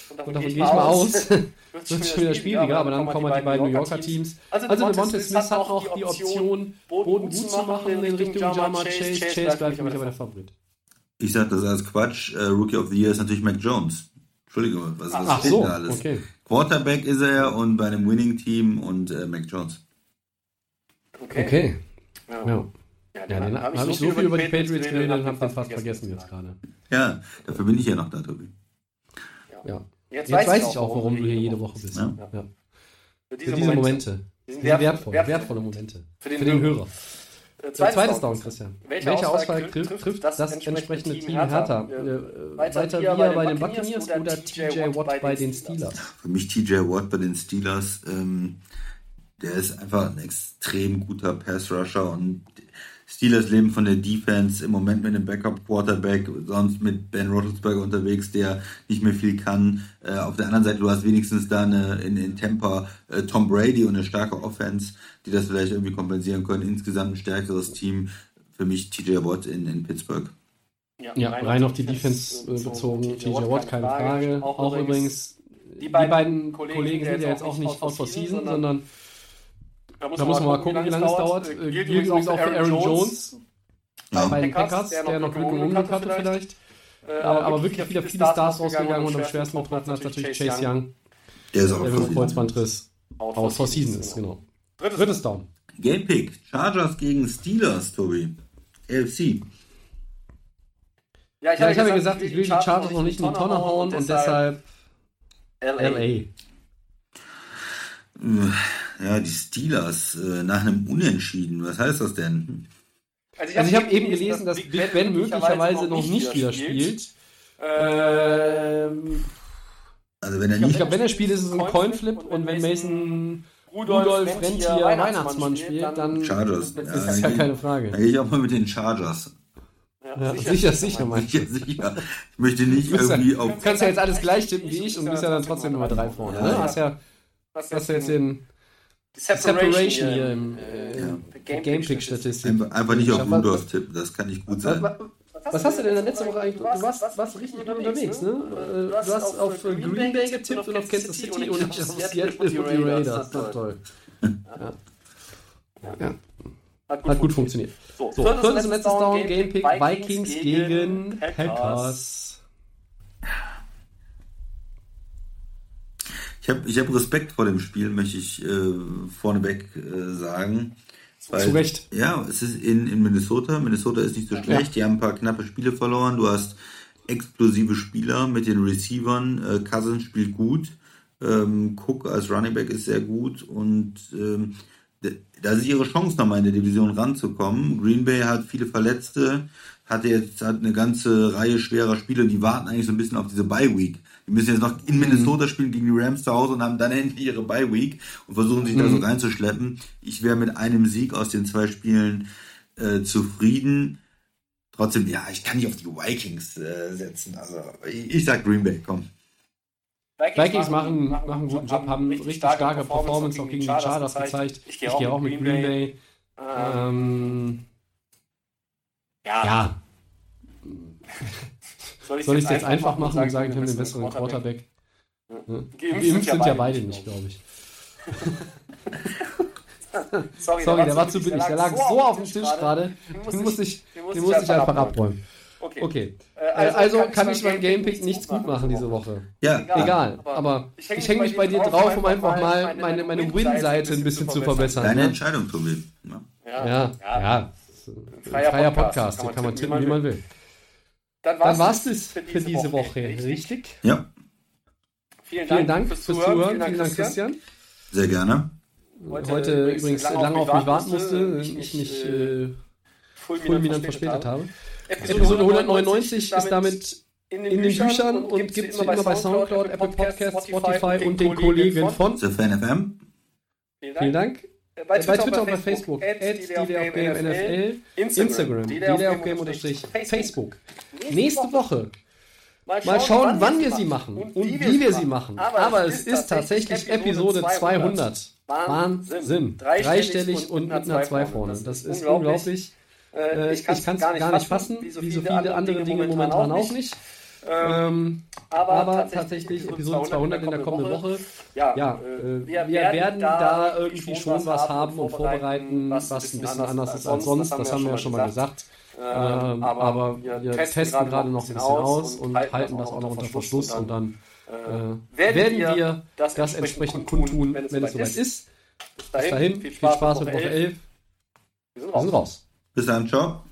und davon gehe ich mal aus, wird es schon wieder schwieriger, aber dann kommen die beiden New Yorker Teams. Also Devonta Smith hat noch die Option, Boden gut zu machen in Richtung Jamar Chase. Chase bleibt für mich aber der Favorit. Ich sage das als Quatsch. Äh, Rookie of the Year ist natürlich Mac Jones. Entschuldigung, was, was Ach steht so, da alles? okay. Quarterback ist er ja und bei einem Winning-Team und äh, Mac Jones. Okay. Ja. Ja. Ja, dann habe ich so viel über die Patriots geredet und habe den fast vergessen jetzt gerade. Ja, dafür bin ich ja noch da, Tobi. Ja. Jetzt, Jetzt weiß ich auch, warum du hier jede Woche bist. Ja. Ja. Für Für diese Momente. Die sind Die sind wertvoll, wertvoll, wertvolle Momente. Für Für den den Hörer. Hörer. Äh, Der zweites Down, Christian. Welche Auswahl trifft, trifft das entsprechende Team härter? Äh, Weiter wir bei den Buccaneers oder TJ Watt bei den Steelers? Für mich TJ Watt bei den Steelers, ähm, der ist einfach ein extrem guter Pass-Rusher und Steelers leben von der Defense im Moment mit einem Backup-Quarterback, sonst mit Ben Roethlisberger unterwegs, der nicht mehr viel kann. Äh, auf der anderen Seite, du hast wenigstens da eine, in, in Tampa äh, Tom Brady und eine starke Offense, die das vielleicht irgendwie kompensieren können. Insgesamt ein stärkeres Team. Für mich TJ Watt in, in Pittsburgh. Ja, rein auf die Defense äh, bezogen. TJ Watt, keine Frage. Auch übrigens, die beiden Kollegen sind ja jetzt auch nicht out for season, sondern da da muss man mal gucken, wie lange es dauert. Äh, Gilt übrigens auch für Aaron Jones Ja. bei den Packers, der noch Glück im Unglück hatte vielleicht. Äh, aber wirklich wieder viele Stars rausgegangen und am schwersten getroffen hat natürlich Chase Young, Der ist auch der mit. Kreuzbandriss out for season ist, genau. Drittes Down. Gamepick. Chargers gegen Steelers, Tobi. AFC. Ja, Ja, ich habe gesagt, ich will die Chargers noch nicht in die Tonne hauen und deshalb LA. Ja, die Steelers äh, nach einem Unentschieden. Was heißt das denn? Also ich habe eben gelesen, dass Big Ben möglicherweise noch nicht wieder spielt. Ähm, Also wenn er ich nicht, glaube, wenn er spielt, ist es ein Coinflip und wenn Mason Rudolf Rentier Weihnachtsmann spielt, dann Chargers. das Ja, ist ja dann keine Frage. gehe ich auch mal mit den Chargers. Ja, sicher, sicher, mein Sicher, sicher. Ich möchte nicht irgendwie Du auf. kannst ja jetzt alles gleich tippen wie ich und bist ja dann trotzdem Nummer 3 vorne. Ne? Hast ja hast ja jetzt den Separation hier im äh, Gamepick-Statistik. Einfach, einfach nicht auf Was- Rudolf tippen, das kann nicht gut sein. Was, was hast du denn in der letzten Woche eigentlich? Du warst, warst richtig gut unterwegs, ne? Äh, Du hast auf äh, Green Bay getippt und auf Kansas City und nicht auf Seattle und die Raiders. Das ist toll. Ja. Ja. Hat gut funktioniert. So, So, viertes und letztes Down, Gamepick, Vikings gegen Packers. Ich habe ich hab Respekt vor dem Spiel, möchte ich äh, vorneweg äh, sagen. Weil, Zu Recht. Ja, es ist in, in Minnesota. Minnesota ist nicht so schlecht. Die haben ein paar knappe Spiele verloren. Du hast explosive Spieler mit den Receivern. Äh, Cousins spielt gut. Ähm, Cook als Running Back ist sehr gut und ähm, d- da ist ihre Chance, nochmal in der Division ranzukommen. Green Bay hat viele Verletzte, hatte jetzt hat eine ganze Reihe schwerer Spiele, die warten eigentlich so ein bisschen auf diese Bye Week. Die müssen jetzt noch in Minnesota spielen gegen die Rams zu Hause und haben dann endlich ihre Bye Week und versuchen sich da so reinzuschleppen. Ich wäre mit einem Sieg aus den zwei Spielen äh, zufrieden. Trotzdem, ja, ich kann nicht auf die Vikings äh, setzen. Also ich, ich sag Green Bay, komm. Vikings machen, machen einen guten Job, haben richtig starke Performance auch gegen die Chargers gezeigt. Ich gehe auch mit Green Bay. Ähm, ja, ja, soll ich es jetzt einfach machen und sagen, wir haben den besseren Quarterback? Ja. Geimpft sind ja beide nicht, glaube ich. Sorry, Sorry, der war zu billig. Der lag so auf dem Tisch gerade. Den muss ich, den muss ich einfach abräumen. Okay. Okay. Äh, Äh, Also kann ich beim Gamepick nichts gut machen diese Woche. Ja, Egal, aber ich hänge mich bei dir drauf, um einfach mal meine, meine Win-Seite ein bisschen zu verbessern. Deine Ne? Entscheidung, Tobi. Ja. Ja, ja. Freier Freier Podcast, Podcast, kann man tippen, wie man will. Dann Dann war's war's es für diese Woche, richtig? ja, Vielen Dank fürs Zuhören. Vielen Dank, Christian. sehr gerne. Heute übrigens lange auf mich warten musste, ich mich äh, fulminant verspätet habe. Episode 199 ist damit in den Büchern und gibt es immer bei Soundcloud, Apple Podcasts, Spotify und den Kollegen von. The Fan FM. Vielen Dank. Bei Twitter und bei Facebook, at DDFGameNFL, Instagram, DDFGame-Facebook. Nächste Woche mal schauen, wann wir sie machen und wie wir sie machen. Aber es ist tatsächlich Episode 200. Wahnsinn. Dreistellig und mit einer 2 vorne. Das ist unglaublich. Äh, Ich kann es gar nicht fassen, wie so viele andere Dinge momentan auch nicht. Ähm, aber tatsächlich Episode 200 in der kommenden Woche. Ja, äh, wir werden da irgendwie schon was haben und vorbereiten, was ein bisschen anders ist als sonst. Das haben wir ja schon mal gesagt. Ähm, aber wir testen gerade noch ein bisschen aus und halten das auch noch unter Verschluss und dann äh, werden wir das entsprechend kundtun, wenn es soweit ist. Bis dahin, viel Spaß mit Woche 11. Wir sind raus. Bis dann, ciao.